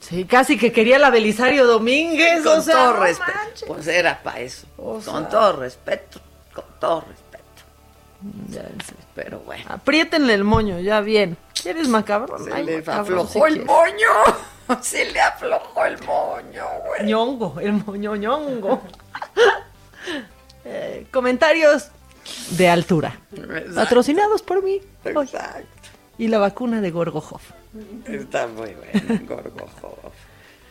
Sí, casi que quería la Belisario Domínguez, Con o sea, todo no respeto. manches. Pues era para eso. O con todo respeto, con todo respeto. Ya en serio. Pero bueno. Apriétenle el moño, ya bien. ¿Quieres macabrón? Se Ay, le macabrón, aflojó si el quieres. moño. Se le aflojó el moño, güey. ñongo, el moño ñongo. Eh, comentarios de altura. Patrocinados por mí. Hoy. Exacto. Y la vacuna de Gorgojov. Está muy bueno, Gorgojov.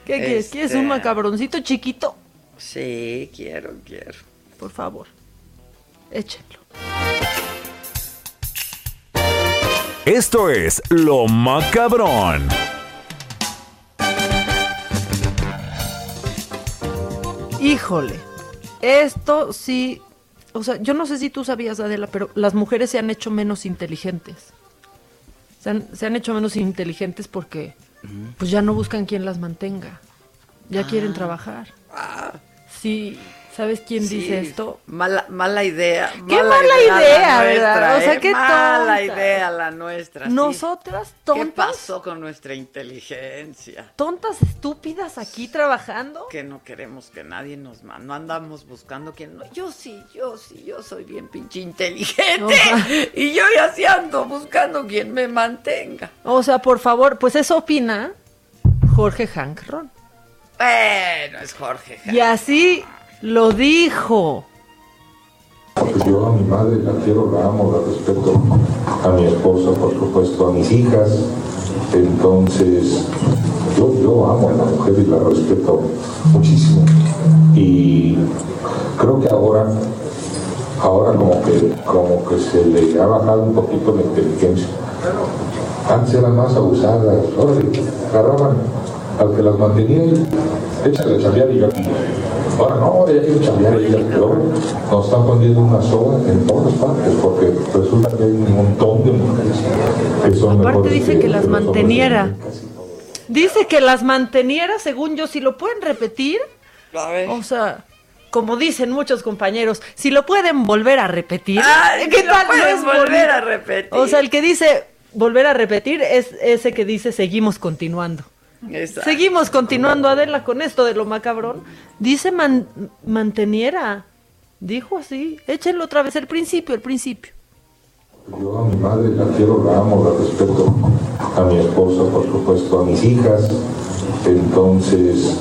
¿Qué quieres? ¿Quieres un Este, macabroncito chiquito? Sí, quiero, quiero. Por favor. Échenlo. Esto es Lo Macabrón. Híjole. Esto sí. O sea, yo no sé si tú sabías, Adela, pero las mujeres se han hecho menos inteligentes. Se han, se han hecho menos inteligentes porque pues ya no buscan quien las mantenga. Ya quieren trabajar. Sí, ¿sabes quién. Sí, dice esto? Mala, mala idea. Qué mala idea, ¿verdad? O sea, ¿eh? qué Mala tonta. idea la nuestra. sí. Nosotras ¿Qué tontas, pasó con nuestra inteligencia? tontas estúpidas aquí trabajando. Que no queremos que nadie nos mande. No andamos buscando quien no. Yo sí, yo sí, yo soy bien pinche inteligente. Y yo ya sí ando buscando quien me mantenga. O sea, por favor, pues eso opina Jorge Hank Ron. Bueno, es Jorge. Y así lo dijo. Yo a mi madre la quiero, la amo, la respeto. A mi esposa, por supuesto, a mis hijas. Entonces, yo, yo amo a la mujer y la respeto muchísimo. Y creo que ahora, ahora como que, como que se le ha bajado un poquito la inteligencia. Antes eran más abusadas, agarraban al que las mantenía y échale a chambear y. Ahora no, ya quiero chambear y ya pero nos están poniendo una soga en todas partes porque resulta que hay un montón de mujeres que son Aparte dice que las los hombres. manteniera. Dice que las manteniera, según yo, si lo pueden repetir, O sea, como dicen muchos compañeros, si lo pueden volver a repetir, Ay, ¿qué si lo tal? No es volver a repetir. O sea, el que dice volver a repetir es ese que dice seguimos continuando. Exacto. Seguimos continuando, Adela, con esto de lo macabrón. Dice man- manteniera. Dijo así. Échenlo otra vez, el principio, el principio. Yo a mi madre la quiero, la amo, la respeto. A mi esposa, por supuesto, a mis hijas. Entonces,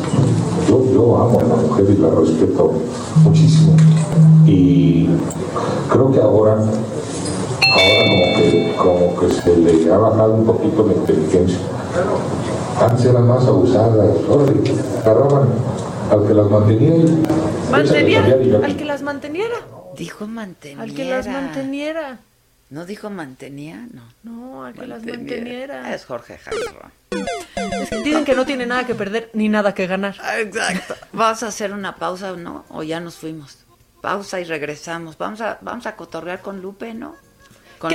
yo, yo amo a la mujer y la respeto muchísimo. Y creo que ahora, ahora como que, como que se le ha bajado un poquito la inteligencia. Antes eran más abusadas, agarraban al que las mantenía y échale a Manteniera. cambiar y ya. Al que las manteniera. Dijo manteniera. Al que las manteniera. ¿No dijo mantenía? No. No, al que las Manteniera. Es Jorge Jairo. Es que dicen que no tiene nada que perder ni nada que ganar. Exacto. ¿Vas a hacer una pausa o no? ¿O ya nos fuimos? Pausa y regresamos. Vamos a, vamos a cotorrear con Lupe, ¿no? Con-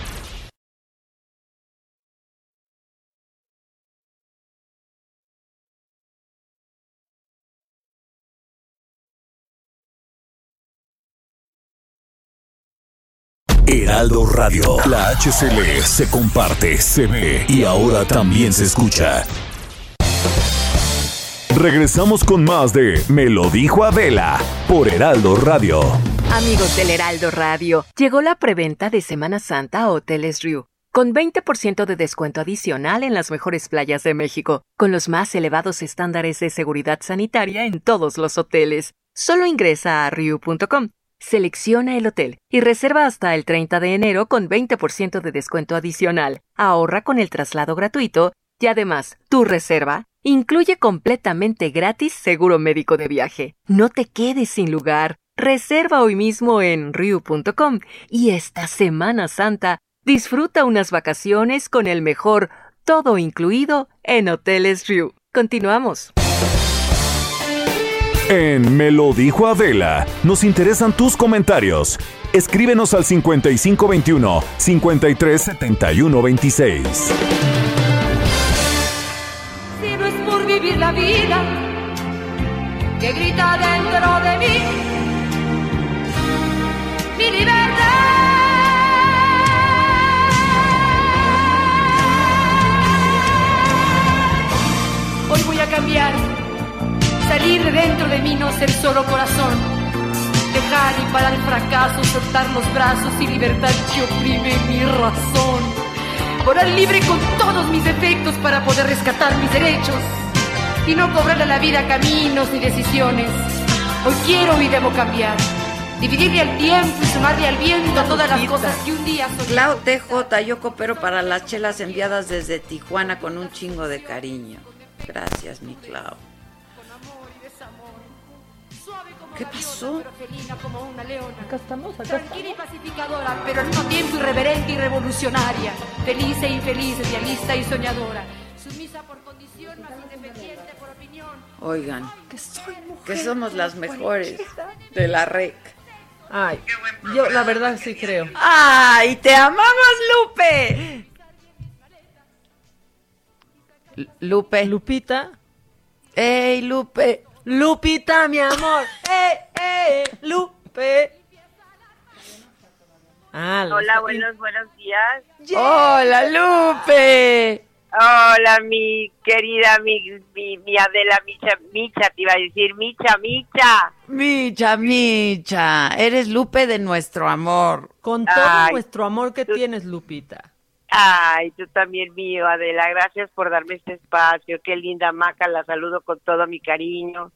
Heraldo Radio, la HCL se comparte, se ve y ahora también se escucha. Regresamos con más de Me lo dijo Adela por Heraldo Radio. Amigos del Heraldo Radio, llegó la preventa de Semana Santa a Hoteles Riu, con 20% de descuento adicional en las mejores playas de México, con los más elevados estándares de seguridad sanitaria en todos los hoteles. Solo ingresa a riu.com, selecciona el hotel y reserva hasta el 30 de enero con 20% de descuento adicional. Ahorra con el traslado gratuito y además, tu reserva incluye completamente gratis seguro médico de viaje. No te quedes sin lugar. Reserva hoy mismo en riu.com y esta Semana Santa disfruta unas vacaciones con el mejor todo incluido en Hoteles Riu. Continuamos. En Me lo dijo Adela, nos interesan tus comentarios. Escríbenos al 5521 537126. Si no es por vivir la vida que grita dentro de mí, mi libertad. Hoy voy a cambiar, salir de dentro de mí, no ser solo corazón, dejar y parar el fracaso, soltar los brazos y libertad que oprime mi razón volar libre con todos mis defectos para poder rescatar mis derechos y no cobrarle a la vida caminos ni decisiones. Hoy quiero y debo cambiar. Dividirle el tiempo y sumarle al viento a todas las cosas que un día soñé. Clau TJ, yo coopero para las chelas enviadas desde Tijuana con un chingo de cariño. Gracias, mi Clau. ¿Qué pasó? Como una leona. Acá estamos, acá Tranquila y pacificadora, pero al mismo tiempo irreverente y revolucionaria. Feliz e infeliz, idealista y soñadora. Sumisa por condición, más independiente por opinión. Oigan, que soy que somos las mejores de la REC. Ay, yo la verdad sí creo. ¡Ay, te amamos, Lupe! L- Lupe. Lupita. ¡Ey, Lupe! Lupita, mi amor. ¡Eh, eh! Lupe. Ah, la- Hola, buenos, buenos días. ¡Hola, Lupe! Hola, mi querida, mi, mi, mi Adela Micha, Micha, te iba a decir, Micha, Micha. Micha, Micha, eres Lupe de nuestro amor. Con todo Ay, nuestro amor que tienes, Lupita. Ay, tú también mío, Adela, gracias por darme este espacio. Qué linda Maca, la saludo con todo mi cariño.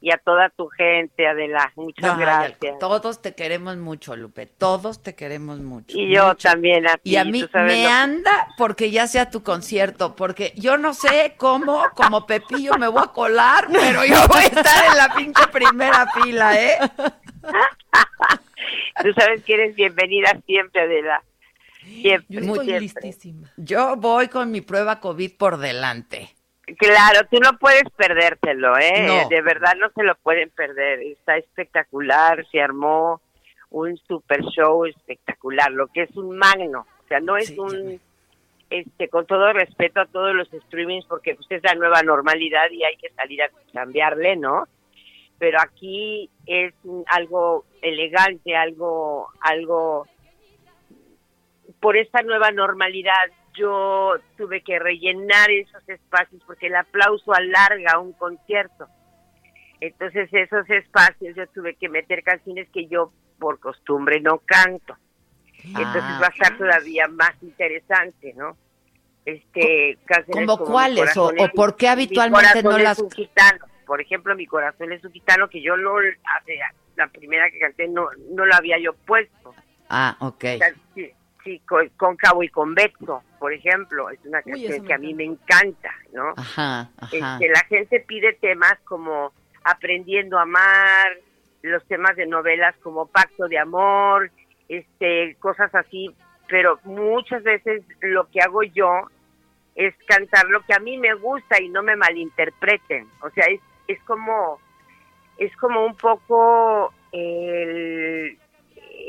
y a toda tu gente, Adela. Muchas gracias. Todos te queremos mucho, Lupe. Todos te queremos mucho. Y yo también a ti. Y a mí me lo- anda porque ya sea tu concierto, porque yo no sé cómo, como Pepillo, me voy a colar, pero yo voy a estar en la pinche primera fila, ¿eh? Tú sabes que eres bienvenida siempre, Adela. Siempre, Muy- siempre. Yo voy con mi prueba COVID por delante. Claro, tú no puedes perdértelo, ¿eh? No. De verdad no se lo pueden perder. Está espectacular, se armó un super show espectacular, lo que es un magno. O sea, no es un, este, con todo respeto a todos los streamings, porque pues, es la nueva normalidad y hay que salir a cambiarle, ¿no? Pero aquí es algo elegante, algo, algo por esta nueva normalidad yo tuve que rellenar esos espacios porque el aplauso alarga un concierto. Entonces esos espacios yo tuve que meter canciones que yo por costumbre no canto. Entonces Ah. va a estar todavía más interesante, ¿no? Este, canciones ¿Cómo como cuáles? O- por qué habitualmente no las- Es un gitano. Por ejemplo, mi corazón es un gitano que yo no, la primera que canté no, no lo había yo puesto. Ah, ok. O sea, sí, sí, con, cóncavo y convexo, por ejemplo, es una Uy, canción me que a mí me encanta, ¿no? Ajá, ajá. Este, la gente pide temas como Aprendiendo a amar, los temas de novelas como Pacto de amor, este, cosas así, pero muchas veces lo que hago yo es cantar lo que a mí me gusta y no me malinterpreten. O sea, es, es como es como un poco el,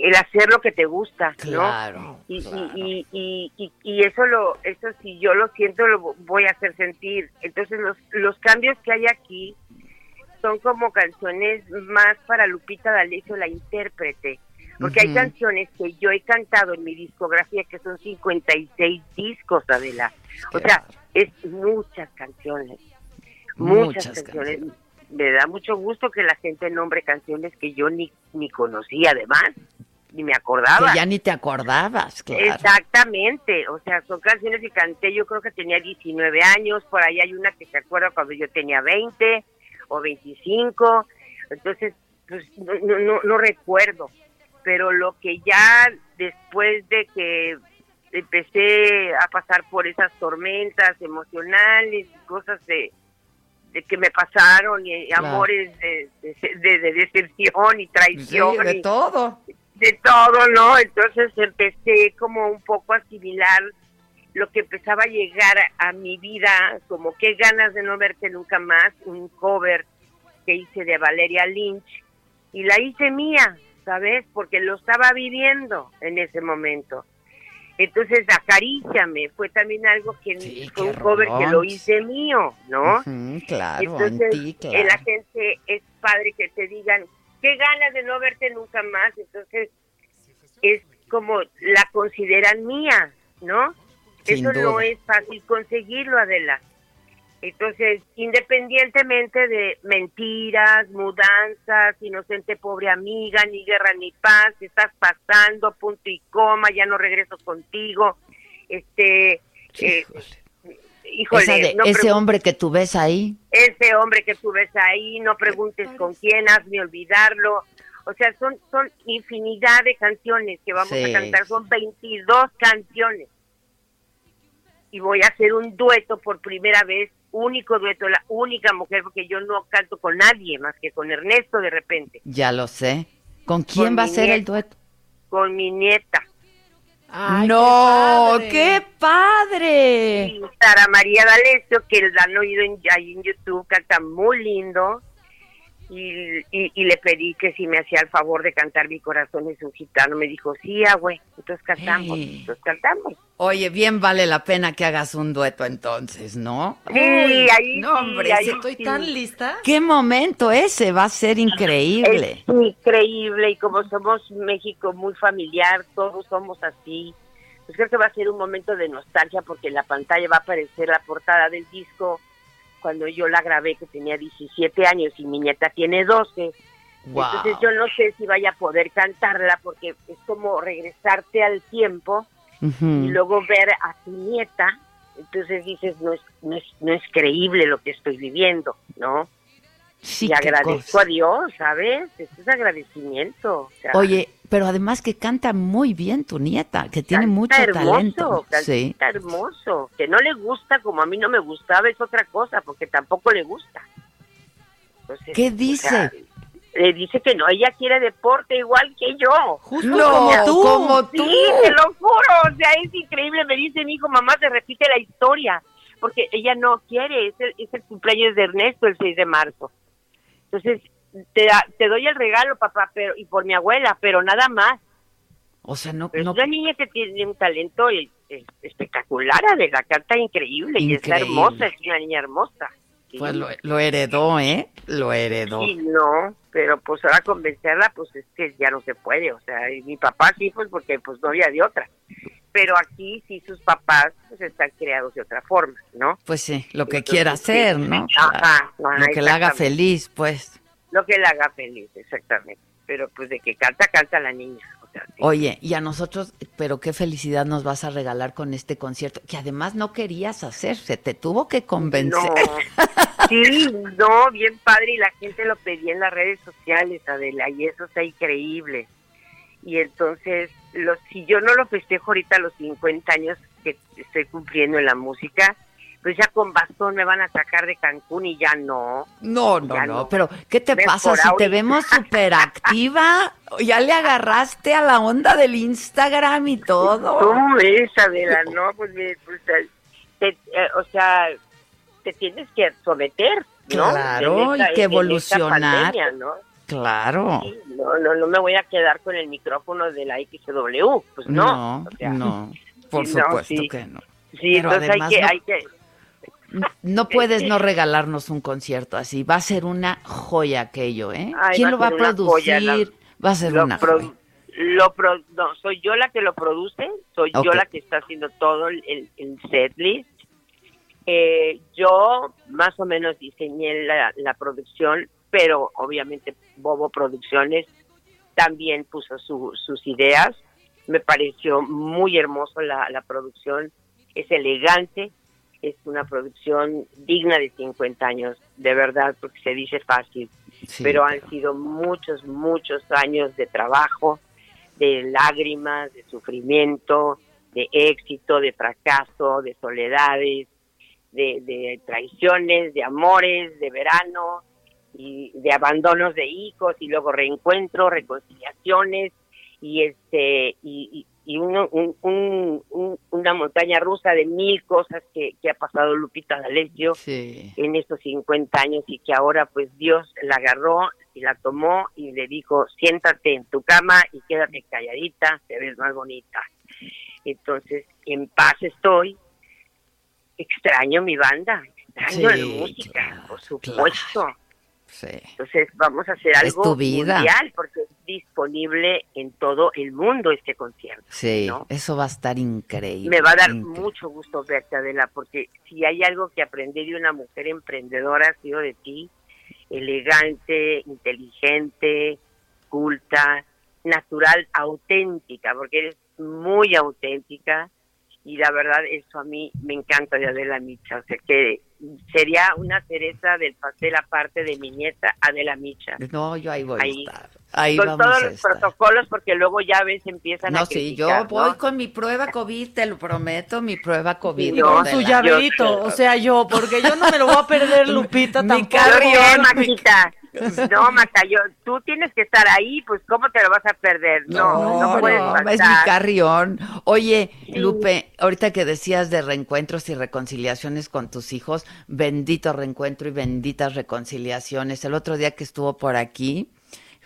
el hacer lo que te gusta, ¿no? Claro, y, y- claro. y, y, y- y eso lo eso si yo lo siento lo voy a hacer sentir. Entonces los los cambios que hay aquí son como canciones más para Lupita D'Alessio la intérprete. Porque hay canciones que yo he cantado en mi discografía que son 56 discos Adela. O sea es muchas canciones muchas, Muchas canciones. me da mucho gusto que la gente nombre canciones que yo ni ni conocía además ni me acordaba Que ya ni te acordabas, claro. Exactamente, o sea, son canciones que canté, yo creo que tenía 19 años, por ahí hay una que se acuerda cuando yo tenía 20 o 25, entonces, pues no, no, no, no recuerdo, pero lo que ya después de que empecé a pasar por esas tormentas emocionales y cosas de, de que me pasaron y Claro. amores de, de, de- de deserción y traición Sí, de y- todo. De todo, ¿no? Entonces empecé como un poco a asimilar lo que empezaba a llegar a, a mi vida, como qué ganas de no verte nunca más, un cover que hice de Valeria Lynch y la hice mía, ¿sabes? Porque lo estaba viviendo en ese momento. Entonces, Acaríciame fue también algo que fue un cover que lo hice mío, ¿no? Claro, Entonces, la gente es padre que te digan, qué ganas de no verte nunca más. Entonces, es como la consideran mía, ¿no? Sin Eso no es fácil conseguirlo, Adela. Entonces, independientemente de mentiras, mudanzas, inocente pobre amiga, ni guerra ni paz, estás pasando, punto y coma, ya no regreso contigo, este, eh, híjole, de- no ese hombre que tú ves ahí. ese hombre que tú ves ahí, no preguntes con quién, hazme olvidarlo. O sea, son, son infinidad de canciones que vamos Sí, a cantar, son 22 canciones. Y voy a hacer un dueto por primera vez, único dueto, la única mujer, porque yo no canto con nadie más que con Ernesto de repente, Ya lo sé. ¿Con quién Con va a ser el dueto? con mi nieta. No, qué padre. Y Sara María D'Alessio, que la han oído en, ahí en YouTube, canta muy lindo. Y, y, y le pedí que si me hacía el favor de cantar Mi corazón es un gitano. Me dijo, sí, ah, güey. Entonces cantamos, Hey. entonces cantamos. Oye, bien vale la pena que hagas un dueto entonces, ¿no? Sí, ahí no, sí, hombre, ahí ese- estoy tan lista. ¿Qué momento ese? Va a ser increíble. Es increíble y como somos México muy familiar, todos somos así. Pues creo que va a ser un momento de nostalgia porque en la pantalla va a aparecer la portada del disco cuando yo la grabé que tenía 17 años y mi nieta tiene 12. Wow. Entonces yo no sé si vaya a poder cantarla porque es como regresarte al tiempo y luego ver a tu nieta. Entonces dices, no es, no es, no es creíble lo que estoy viviendo, ¿no? Sí, y agradezco cosa. a Dios, ¿sabes? Esto es agradecimiento. o sea, Oye, pero además que canta muy bien tu nieta, que tiene mucho hermoso, talento. canta Sí. hermoso. Que no le gusta como a mí no me gustaba es otra cosa, porque tampoco le gusta. Entonces, ¿Qué o dice? sea, le dice que no, ella quiere deporte igual que yo. Justo No, como tú. como tú. Sí, te lo juro, o sea, es increíble. Me dice mi hijo, mamá, se repite la historia, porque ella no quiere, es el, es el cumpleaños de Ernesto el 6 de marzo. Entonces, te, te doy el regalo, papá, pero y por mi abuela, pero nada más. O sea, no, Pero no es una niña que tiene un talento eh, eh, espectacular, de la canta increíble, y está hermosa, es una niña hermosa. Pues lo, lo heredó, ¿eh? Lo heredó. Sí, no, pero pues ahora convencerla, pues es que ya no se puede, o sea, y mi papá sí, pues porque pues no había de otra. Pero aquí sí sus papás pues están creados de otra forma, ¿no? Pues sí, lo que Entonces, quiera sí. hacer, ¿no? Ajá, no, lo que le haga feliz, pues. Lo que la haga feliz, exactamente. Pero pues de que canta, canta la niña. O sea, sí. Oye, y a nosotros, pero qué felicidad nos vas a regalar con este concierto, que además no querías hacer, se te tuvo que convencer. No, sí, no, bien padre y la gente lo pedía en las redes sociales, Adela, y eso está increíble. Y entonces, los, si yo no lo festejo ahorita a los 50 años que estoy cumpliendo en la música, pues ya con bastón me van a sacar de Cancún y ya no. No, no, no, no. pero ¿qué te pasa si te vemos súper activa? Ya le agarraste a la onda del Instagram y todo. ¿Cómo ves, Adela? No, pues, me- pues, te- eh, o sea, te tienes que someter, ¿no? Claro, hay que evolucionar. pandemia, ¿no? Claro. Sí, no, no, no me voy a quedar con el micrófono de la XW, pues no. No, o sea, no, por no, supuesto sí. que no. Sí, Pero entonces hay además que, no- hay que, No puedes no regalarnos un concierto así. Va a ser una joya aquello, ¿eh? Ay, ¿Quién va lo va a producir? joya, la- va a ser lo una pro- joya. lo pro- no, soy yo la que lo produce, soy yo la que está haciendo todo el, el, el setlist. Eh, yo más o menos diseñé la, la producción, pero obviamente Bobo Producciones también puso su- sus ideas. Me pareció muy hermoso la, la producción, es elegante, es una producción digna de 50 años, de verdad, porque se dice fácil, Sí, pero han sido muchos, muchos años de trabajo, de lágrimas, de sufrimiento, de éxito, de fracaso, de soledades, de, de traiciones, de amores, de verano, y de abandonos de hijos, y luego reencuentros, reconciliaciones, y este y, y- uno- un- un- un- una montaña rusa de mil cosas que, que ha pasado Lupita D'Alessio en estos 50 años y que ahora pues Dios la agarró y la tomó y le dijo siéntate en tu cama y quédate calladita, te ves más bonita. Entonces en paz estoy, extraño mi banda, extraño Sí, la música, por supuesto. Sí. Entonces vamos a hacer algo mundial porque es disponible en todo el mundo este concierto. Sí, ¿no? eso va a estar increíble. Me va a dar increíble. mucho gusto verte, Adela, porque si hay algo que aprendí de una mujer emprendedora ha sido de ti, elegante, inteligente, culta, natural, auténtica, porque eres muy auténtica y la verdad eso a mí me encanta de Adela Micha, o sea que sería una cereza del pastel aparte de mi nieta Adela Micha. No, yo ahí voy Ahí, a estar. Ahí con vamos todos a los estar. protocolos porque luego ya ves empiezan a No, sí, yo criticar, voy ¿no? con mi prueba COVID, te lo prometo, mi prueba COVID. Con su la- llaverito, o sea, yo, porque yo no me lo voy a perder, Lupita, Mi tampoco. Yo bien, carrión, Maquita. No, Maca, yo, tú tienes que estar ahí, pues ¿cómo te lo vas a perder? No, no, No, puedes no, es mi carrión. Oye, Lupe, ahorita que decías de reencuentros y reconciliaciones con tus hijos, bendito reencuentro y benditas reconciliaciones. El otro día que estuvo por aquí,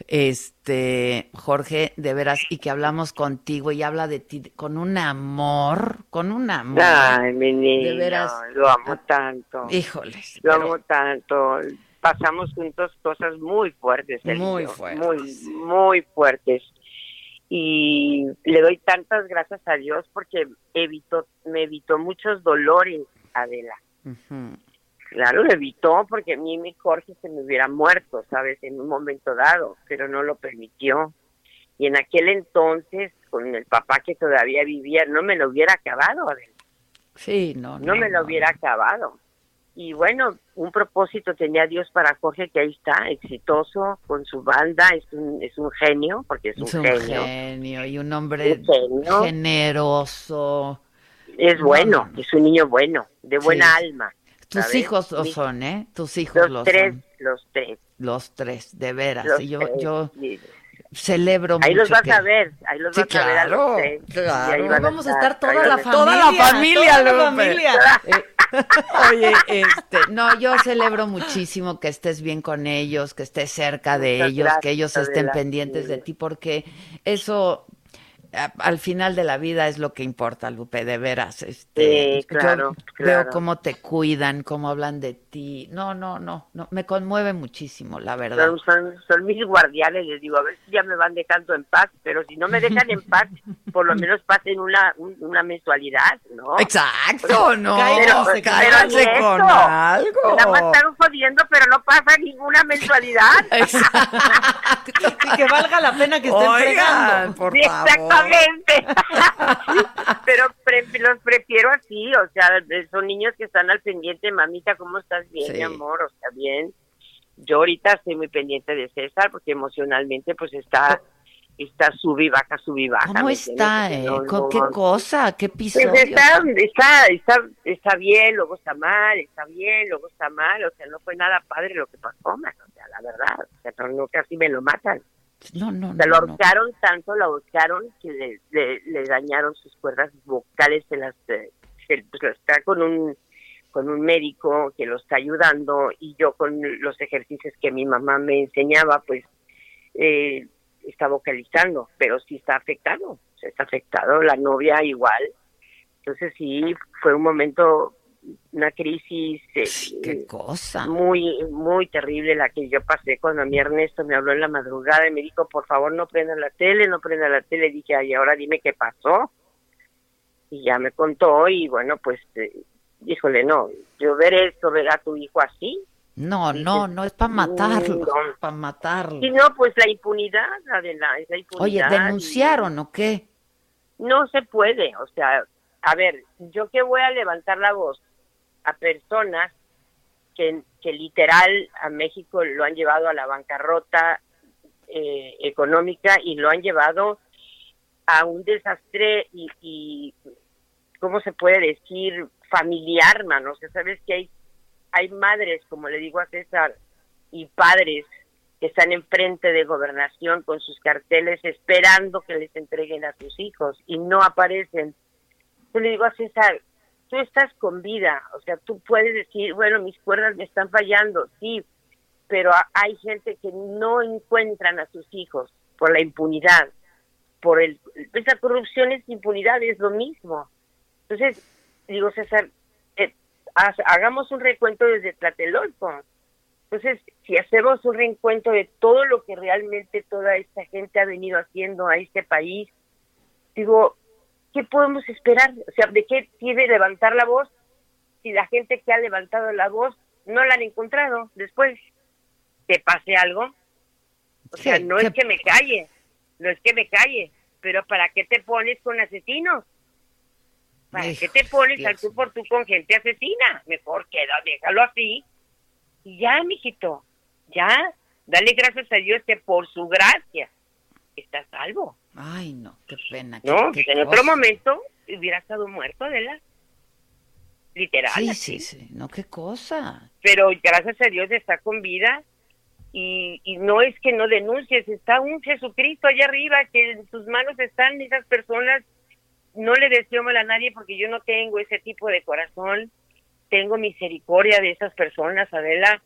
este, Jorge, de veras, y que hablamos contigo y habla de ti con un amor, con un amor. Ay, mi niño, De veras. lo amo tanto. Híjoles. Lo pero- amo tanto. Pasamos juntos cosas muy fuertes. y Muy fuertes. Muy, muy fuertes. Y le doy tantas gracias a Dios porque evitó, me evitó muchos dolores, Adela. Claro, lo evitó porque a mí mi Jorge se me hubiera muerto, ¿sabes? En un momento dado, pero no lo permitió. Y en aquel entonces, con el papá que todavía vivía, no me lo hubiera acabado, Adela. Sí, no, No, me lo hubiera acabado. Y bueno, un propósito tenía Dios para Jorge, que ahí está, exitoso, con su banda, es un, es un genio, porque es un, Es un genio. genio y un hombre Un generoso. Es No, bueno, no, no. es un niño bueno, de buena Sí. alma. Tus hijos lo son, ¿eh? Tus hijos Los lo tres, son. los tres. Los tres, de veras. Los yo, tres. Celebro Ahí mucho los vas que- a ver, ahí los Sí, vas a ver a los claro, van Vamos a estar. toda ahí la van a estar. Toda la familia, toda la familia. Oye, este, no, yo celebro muchísimo que estés bien con ellos, que estés cerca de Muchas ellos, gracias, que ellos estén pendientes de ti, porque eso al final de la vida es lo que importa, Lupe, de veras. Este, Sí, claro, yo claro. veo cómo te cuidan, cómo hablan de ti. No, no, no, no, me conmueve muchísimo, la verdad. Son, son, son mis guardianes, les digo, a ver si ya me van dejando en paz, pero si no me dejan en paz, por lo menos pasen una, un- una mensualidad, ¿no? Exacto, no, Cáiganse, cáiganse pero con eso. algo. Nada más están jodiendo, pero no pasa ninguna mensualidad. Y que valga la pena que estén Oigan, fregando. por Sí, Exactamente. Pero pre- los prefiero así, o sea, son niños que están al pendiente, mamita, ¿cómo estás? Bien, Sí. mi amor, o sea, bien. Yo ahorita estoy muy pendiente de César porque emocionalmente pues está está sube y baja, sube y baja. ¿Cómo ¿me está, eh? No, ¿Con no, qué no. cosa? ¿Qué Pues episodio? está, está, está, está bien, luego está mal, está bien, luego está mal, o sea, no fue nada padre lo que pasó, man, o sea, la verdad, o sea, no, casi me lo matan. No, no, O sea, no, lo no. ahorcaron tanto, lo ahorcaron que le, le, le dañaron sus cuerdas vocales, se las, eh, se- pues, está con un con un médico que lo está ayudando y yo con los ejercicios que mi mamá me enseñaba, pues eh, está vocalizando, pero sí está afectado, o sea, está afectado, la novia igual. Entonces sí, fue un momento, una crisis eh, Qué cosa. muy, muy terrible la que yo pasé cuando a mi Ernesto me habló en la madrugada y me dijo, por favor no prenda la tele, no prenda la tele. Dije, ay, ahora dime qué pasó. Y ya me contó y bueno, pues, eh, híjole, no, yo ver esto, ver a tu hijo así. No, no, no es para matarlo, No. para matarlo. Y no, pues la impunidad, la Oye, impunidad. ¿denunciaron o qué? No se puede, o sea, a ver, yo que voy a levantar la voz a personas que, que literal a México lo han llevado a la bancarrota eh, económica y lo han llevado a un desastre y, y ¿cómo se puede decir? familiar, mano. O sea, sabes que hay, hay madres, como le digo a César, y padres que están enfrente de gobernación con sus carteles esperando que les entreguen a sus hijos y no aparecen. Yo le digo a César, tú estás con vida, o sea, tú puedes decir, bueno, mis cuerdas me están fallando, sí, pero hay gente que no encuentran a sus hijos por la impunidad, por el, esa corrupción es impunidad, es lo mismo. Entonces, digo, César, eh, hagamos un recuento desde Tlatelolco. Entonces, si hacemos un reencuentro de todo lo que realmente toda esta gente ha venido haciendo a este país, digo, ¿qué podemos esperar? O sea, ¿de qué sirve levantar la voz si la gente que ha levantado la voz no la han encontrado después? ¿Te pase algo? O sea, ¿Qué- no es que me calle, no es que me calle, pero ¿para qué te pones con asesinos? ¿Para Hijo, qué te pones Dios al tú por tú con gente asesina? Mejor queda, déjalo así. Y ya, mijito, ya. Dale gracias a Dios que por su gracia está salvo. Ay, no, qué pena. No, qué en otro momento hubiera estado muerto, Adela. Literal. Sí, así. sí, sí, no, qué cosa. Pero gracias a Dios está con vida. Y, y no es que no denuncies, está un Jesucristo allá arriba, que en sus manos están esas personas. No le deseo mal a nadie porque yo no tengo ese tipo de corazón. Tengo misericordia de esas personas, Adela.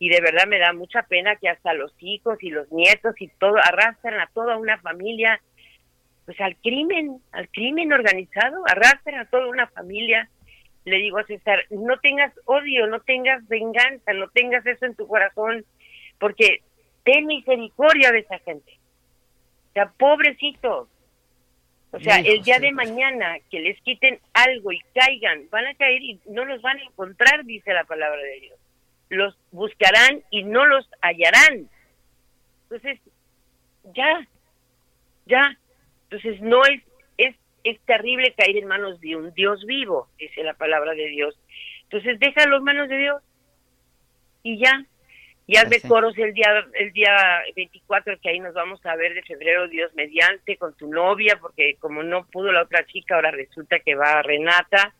Y de verdad me da mucha pena que hasta los hijos y los nietos y todo arrastran a toda una familia pues al crimen, al crimen organizado, arrastran a toda una familia. Le digo a César, no tengas odio, no tengas venganza, no tengas eso en tu corazón, porque ten misericordia de esa gente. O sea, pobrecitos. O sea, el día de mañana que les quiten algo y caigan, van a caer y no los van a encontrar, dice la palabra de Dios. Los buscarán y no los hallarán. Entonces, ya, ya. Entonces, no es, es, es terrible caer en manos de un Dios vivo, dice la palabra de Dios. Entonces déjalo en manos de Dios y ya. Y hazme sí. coros el día el día 24 que ahí nos vamos a ver de febrero Dios mediante con tu novia porque como no pudo la otra chica ahora resulta que va Renata.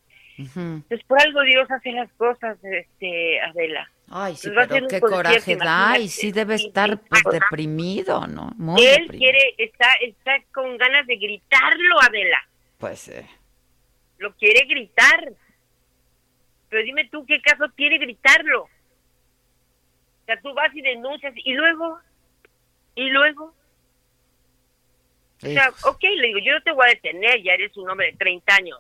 Pues por algo Dios hace las cosas, este Adela. Ay, sí, pero qué coraje da y sí debe estar pues deprimido, ¿no? Muy Él deprimido. quiere está está con ganas de gritarlo, Adela. Pues eh, Lo quiere gritar. Pero dime tú qué caso tiene gritarlo. O sea, tú vas y denuncias y luego y luego O sea, ok, le digo, yo no te voy a detener, ya eres un hombre de 30 años.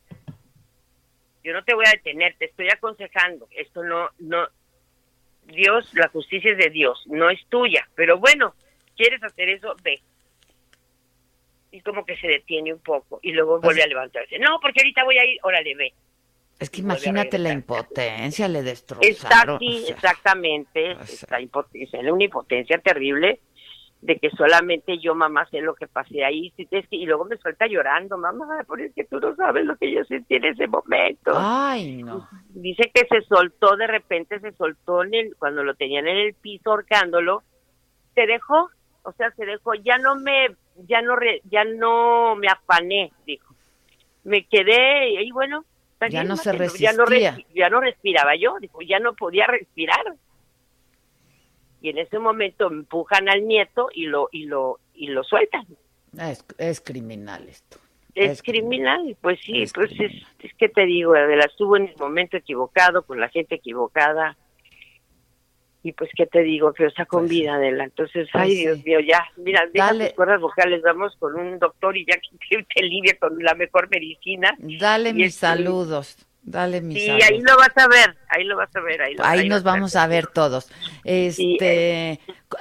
Yo no te voy a detener, te estoy aconsejando. Esto no, no, Dios, la justicia es de Dios, no es tuya. Pero bueno, ¿quieres hacer eso? Ve. Y como que se detiene un poco y luego vuelve a levantarse. No, porque ahorita voy a ir, órale, ve. es que imagínate la impotencia, le Está destrozaron. así, o sea, exactamente. Está impotencia, una impotencia terrible de que solamente yo, mamá, sé lo que pasé ahí. Y luego me suelta llorando, mamá, por es que tú no sabes lo que yo sentí en ese momento. Ay, no. Dice que se soltó, de repente se soltó en el, cuando lo tenían en el piso ahorcándolo, se dejó, o sea, se dejó, ya no me, ya no, re- ya no me afané, dijo. Me quedé, y bueno, Ya no se mátenlo, ya no, resistía. ya no respiraba yo, dijo, ya no podía respirar. Y en ese momento empujan al nieto y lo, y lo, y lo sueltan. Es, es criminal esto. Es, criminal, pues sí, pues es, es que te digo, Adela, estuvo en el momento equivocado, con la gente equivocada, y pues qué te digo, pero está con vida, Adela, entonces, Pues ay sí. Dios mío, ya, mira, deja tus cuerdas vocales, vamos con un doctor y ya que te, te con la mejor medicina. Dale mis este, saludos. Dale Sí, saludos. ahí lo vas a ver, ahí lo vas a ver, ahí, lo, Ahí ahí nos vamos a ver todos. Este,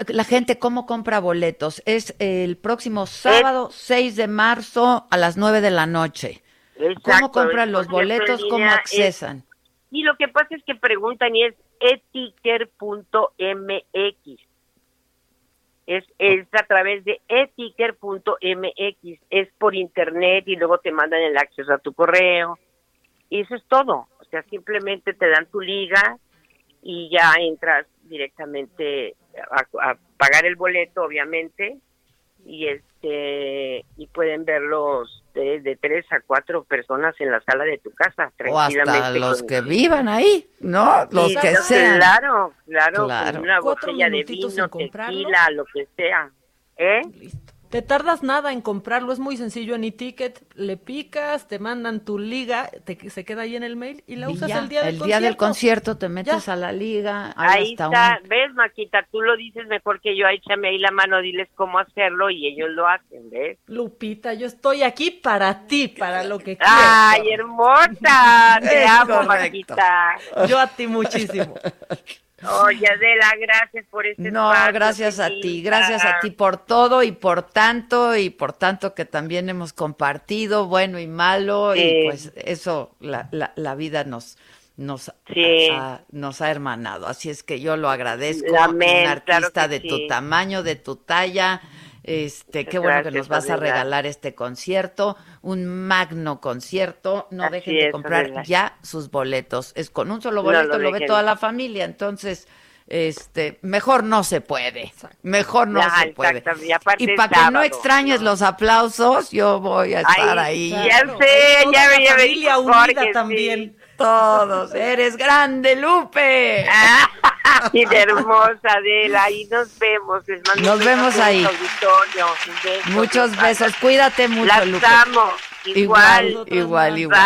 la gente cómo compra boletos es el próximo sábado 6 de marzo a las 9 de la noche. ¿Cómo compran los boletos? ¿Cómo es- accesan? Y lo que pasa es que preguntan y es etiker.mx. Es, es a través de etiker.mx. Es por internet y luego te mandan el acceso a tu correo. Y eso es todo. O sea, simplemente te dan tu liga y ya entras directamente a, a pagar el boleto, obviamente. Y este y pueden verlos de, de tres a cuatro personas en la sala de tu casa, O hasta tranquilamente. los con- que vivan ahí, ¿no? Los Sí, que claro, sean. Claro, claro, Claro. con una botella de vino, tequila, lo que sea. ¿Eh? Te tardas nada en comprarlo, es muy sencillo en e-ticket, le picas, te mandan tu liga, te, se queda ahí en el mail y la Y usas ya, el día del el concierto. día del concierto te metes a la liga. Ahí está, un- ¿ves, Maquita? Tú lo dices mejor que yo, échame ahí la mano, diles cómo hacerlo y ellos lo hacen, ¿ves? Lupita, yo estoy aquí para ti, para lo que quieras. ¡Ay, hermosa! Te amo. Maquita. Yo a ti muchísimo. Oye, Adela, gracias por este No, espacio, gracias a ti, gracias a ti por todo y por tanto y por tanto que también hemos compartido bueno y malo Sí. y pues eso la, la, la vida nos nos Sí. ha, nos ha hermanado, así es que yo lo agradezco, un artista claro de tu tamaño, de tu talla, este, qué bueno que nos vas a regalar este concierto, un magno concierto, no Así dejen de es, comprar Adela. ya sus boletos, es con un solo No boleto lo lo ve toda la familia, entonces este, mejor no se puede. Mejor no Ya, se puede. y para que no extrañes los aplausos, yo voy a estar Ay, ahí. ya sé, ya me familia unida también. Todos, eres grande, Lupe. Sí, de hermosa, Adela, y nos vemos. Les mando Nos vemos ahí. Muchos besos, cuídate mucho, Las Lupe. amo. Igual, Igual, igual, igual.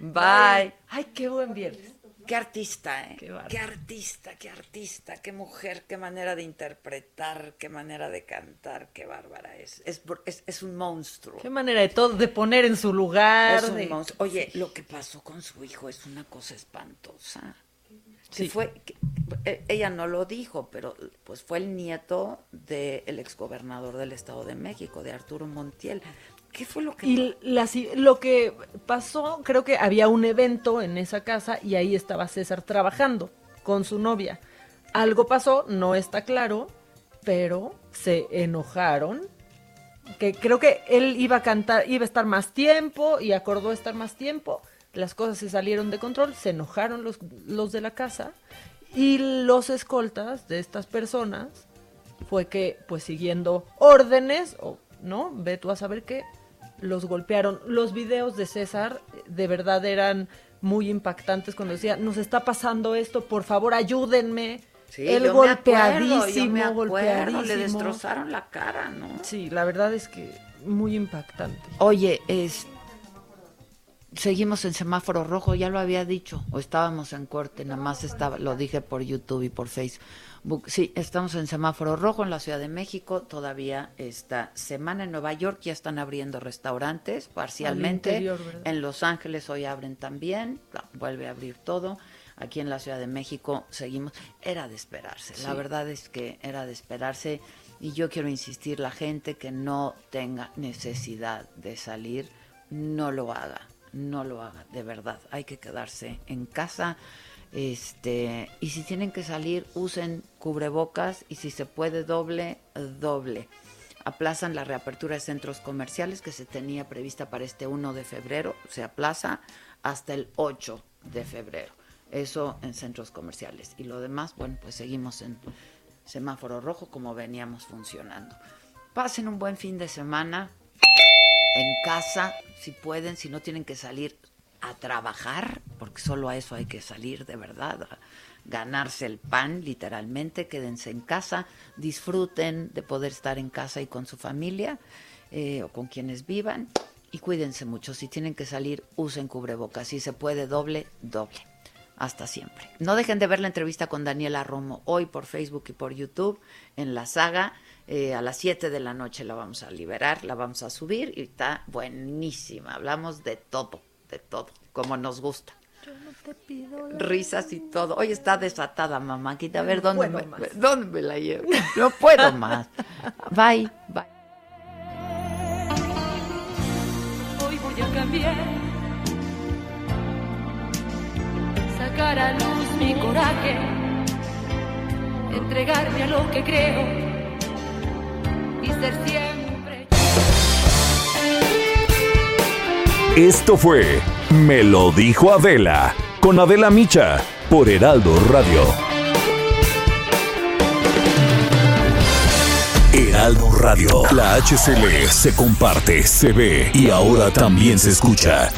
Bye. Bye. Ay, qué buen viernes. Qué artista, ¿eh? Qué, artista, qué artista, qué mujer, qué manera de interpretar, qué manera de cantar, qué bárbara es. Es, es, es un monstruo. Qué manera de todo, de poner en su lugar. Es un de- monstruo. Oye, lo que pasó con su hijo es una cosa espantosa. Que Sí. fue, que- eh, ella no lo dijo, pero pues fue el nieto del exgobernador del Estado de México, de Arturo Montiel. ¿Qué fue lo que Y la lo que pasó, creo que había un evento en esa casa y ahí estaba César trabajando con su novia. Algo pasó, no está claro, pero se enojaron. Que creo que él iba a cantar, iba a estar más tiempo y acordó estar más tiempo. las cosas se salieron de control, se enojaron los, los de la casa y los escoltas de estas personas fue que, pues siguiendo órdenes, o no, ve tú a saber qué, los golpearon. Los videos de César de verdad eran muy impactantes cuando decía, nos está pasando esto, por favor ayúdenme. Sí, Él yo me acuerdo, golpeadísimo, yo me acuerdo, golpeadísimo. Le destrozaron la cara, ¿no? Sí, la verdad es que muy impactante. Oye, es seguimos en semáforo rojo, ya lo había dicho, o estábamos en corte, nada más estaba, lo dije por YouTube y por Facebook. Sí, estamos en semáforo rojo en la Ciudad de México, todavía esta semana en Nueva York ya están abriendo restaurantes parcialmente. interior, en Los Ángeles hoy abren también, la- vuelve a abrir todo. Aquí en la Ciudad de México seguimos. Era de esperarse, la Sí. verdad es que era de esperarse. Y yo quiero insistir, la gente que no tenga necesidad de salir, no lo haga, no lo haga, de verdad. Hay que quedarse en casa. Este, y si tienen que salir, usen cubrebocas y si se puede doble, doble. Aplazan la reapertura de centros comerciales que se tenía prevista para este 1 de febrero, se aplaza hasta el 8 de febrero. Eso en centros comerciales. Y lo demás, bueno, pues seguimos en semáforo rojo como veníamos funcionando. Pasen un buen fin de semana en casa, si pueden, si no tienen que salir a trabajar, porque solo a eso hay que salir de verdad, a ganarse el pan, literalmente, quédense en casa, disfruten de poder estar en casa y con su familia eh, o con quienes vivan y cuídense mucho. Si tienen que salir, usen cubrebocas. Si se puede, doble, doble. Hasta siempre. No dejen de ver la entrevista con Daniela Romo hoy por Facebook y por YouTube en la saga. Eh, a las 7 de la noche la vamos a liberar, la vamos a subir y está buenísima. Hablamos de todo, de todo, como nos gusta. Risas y todo. Hoy está desatada, mamá. Quita, a ver No dónde, me, más. dónde me la llevo. No puedo más. Bye, bye. Hoy voy a cambiar, sacar a luz mi coraje, entregarme a lo que creo y ser siempre. Esto fue Me lo dijo Adela con Adela Micha por Heraldo Radio. Heraldo Radio, la HCL se comparte, se ve y ahora también se escucha.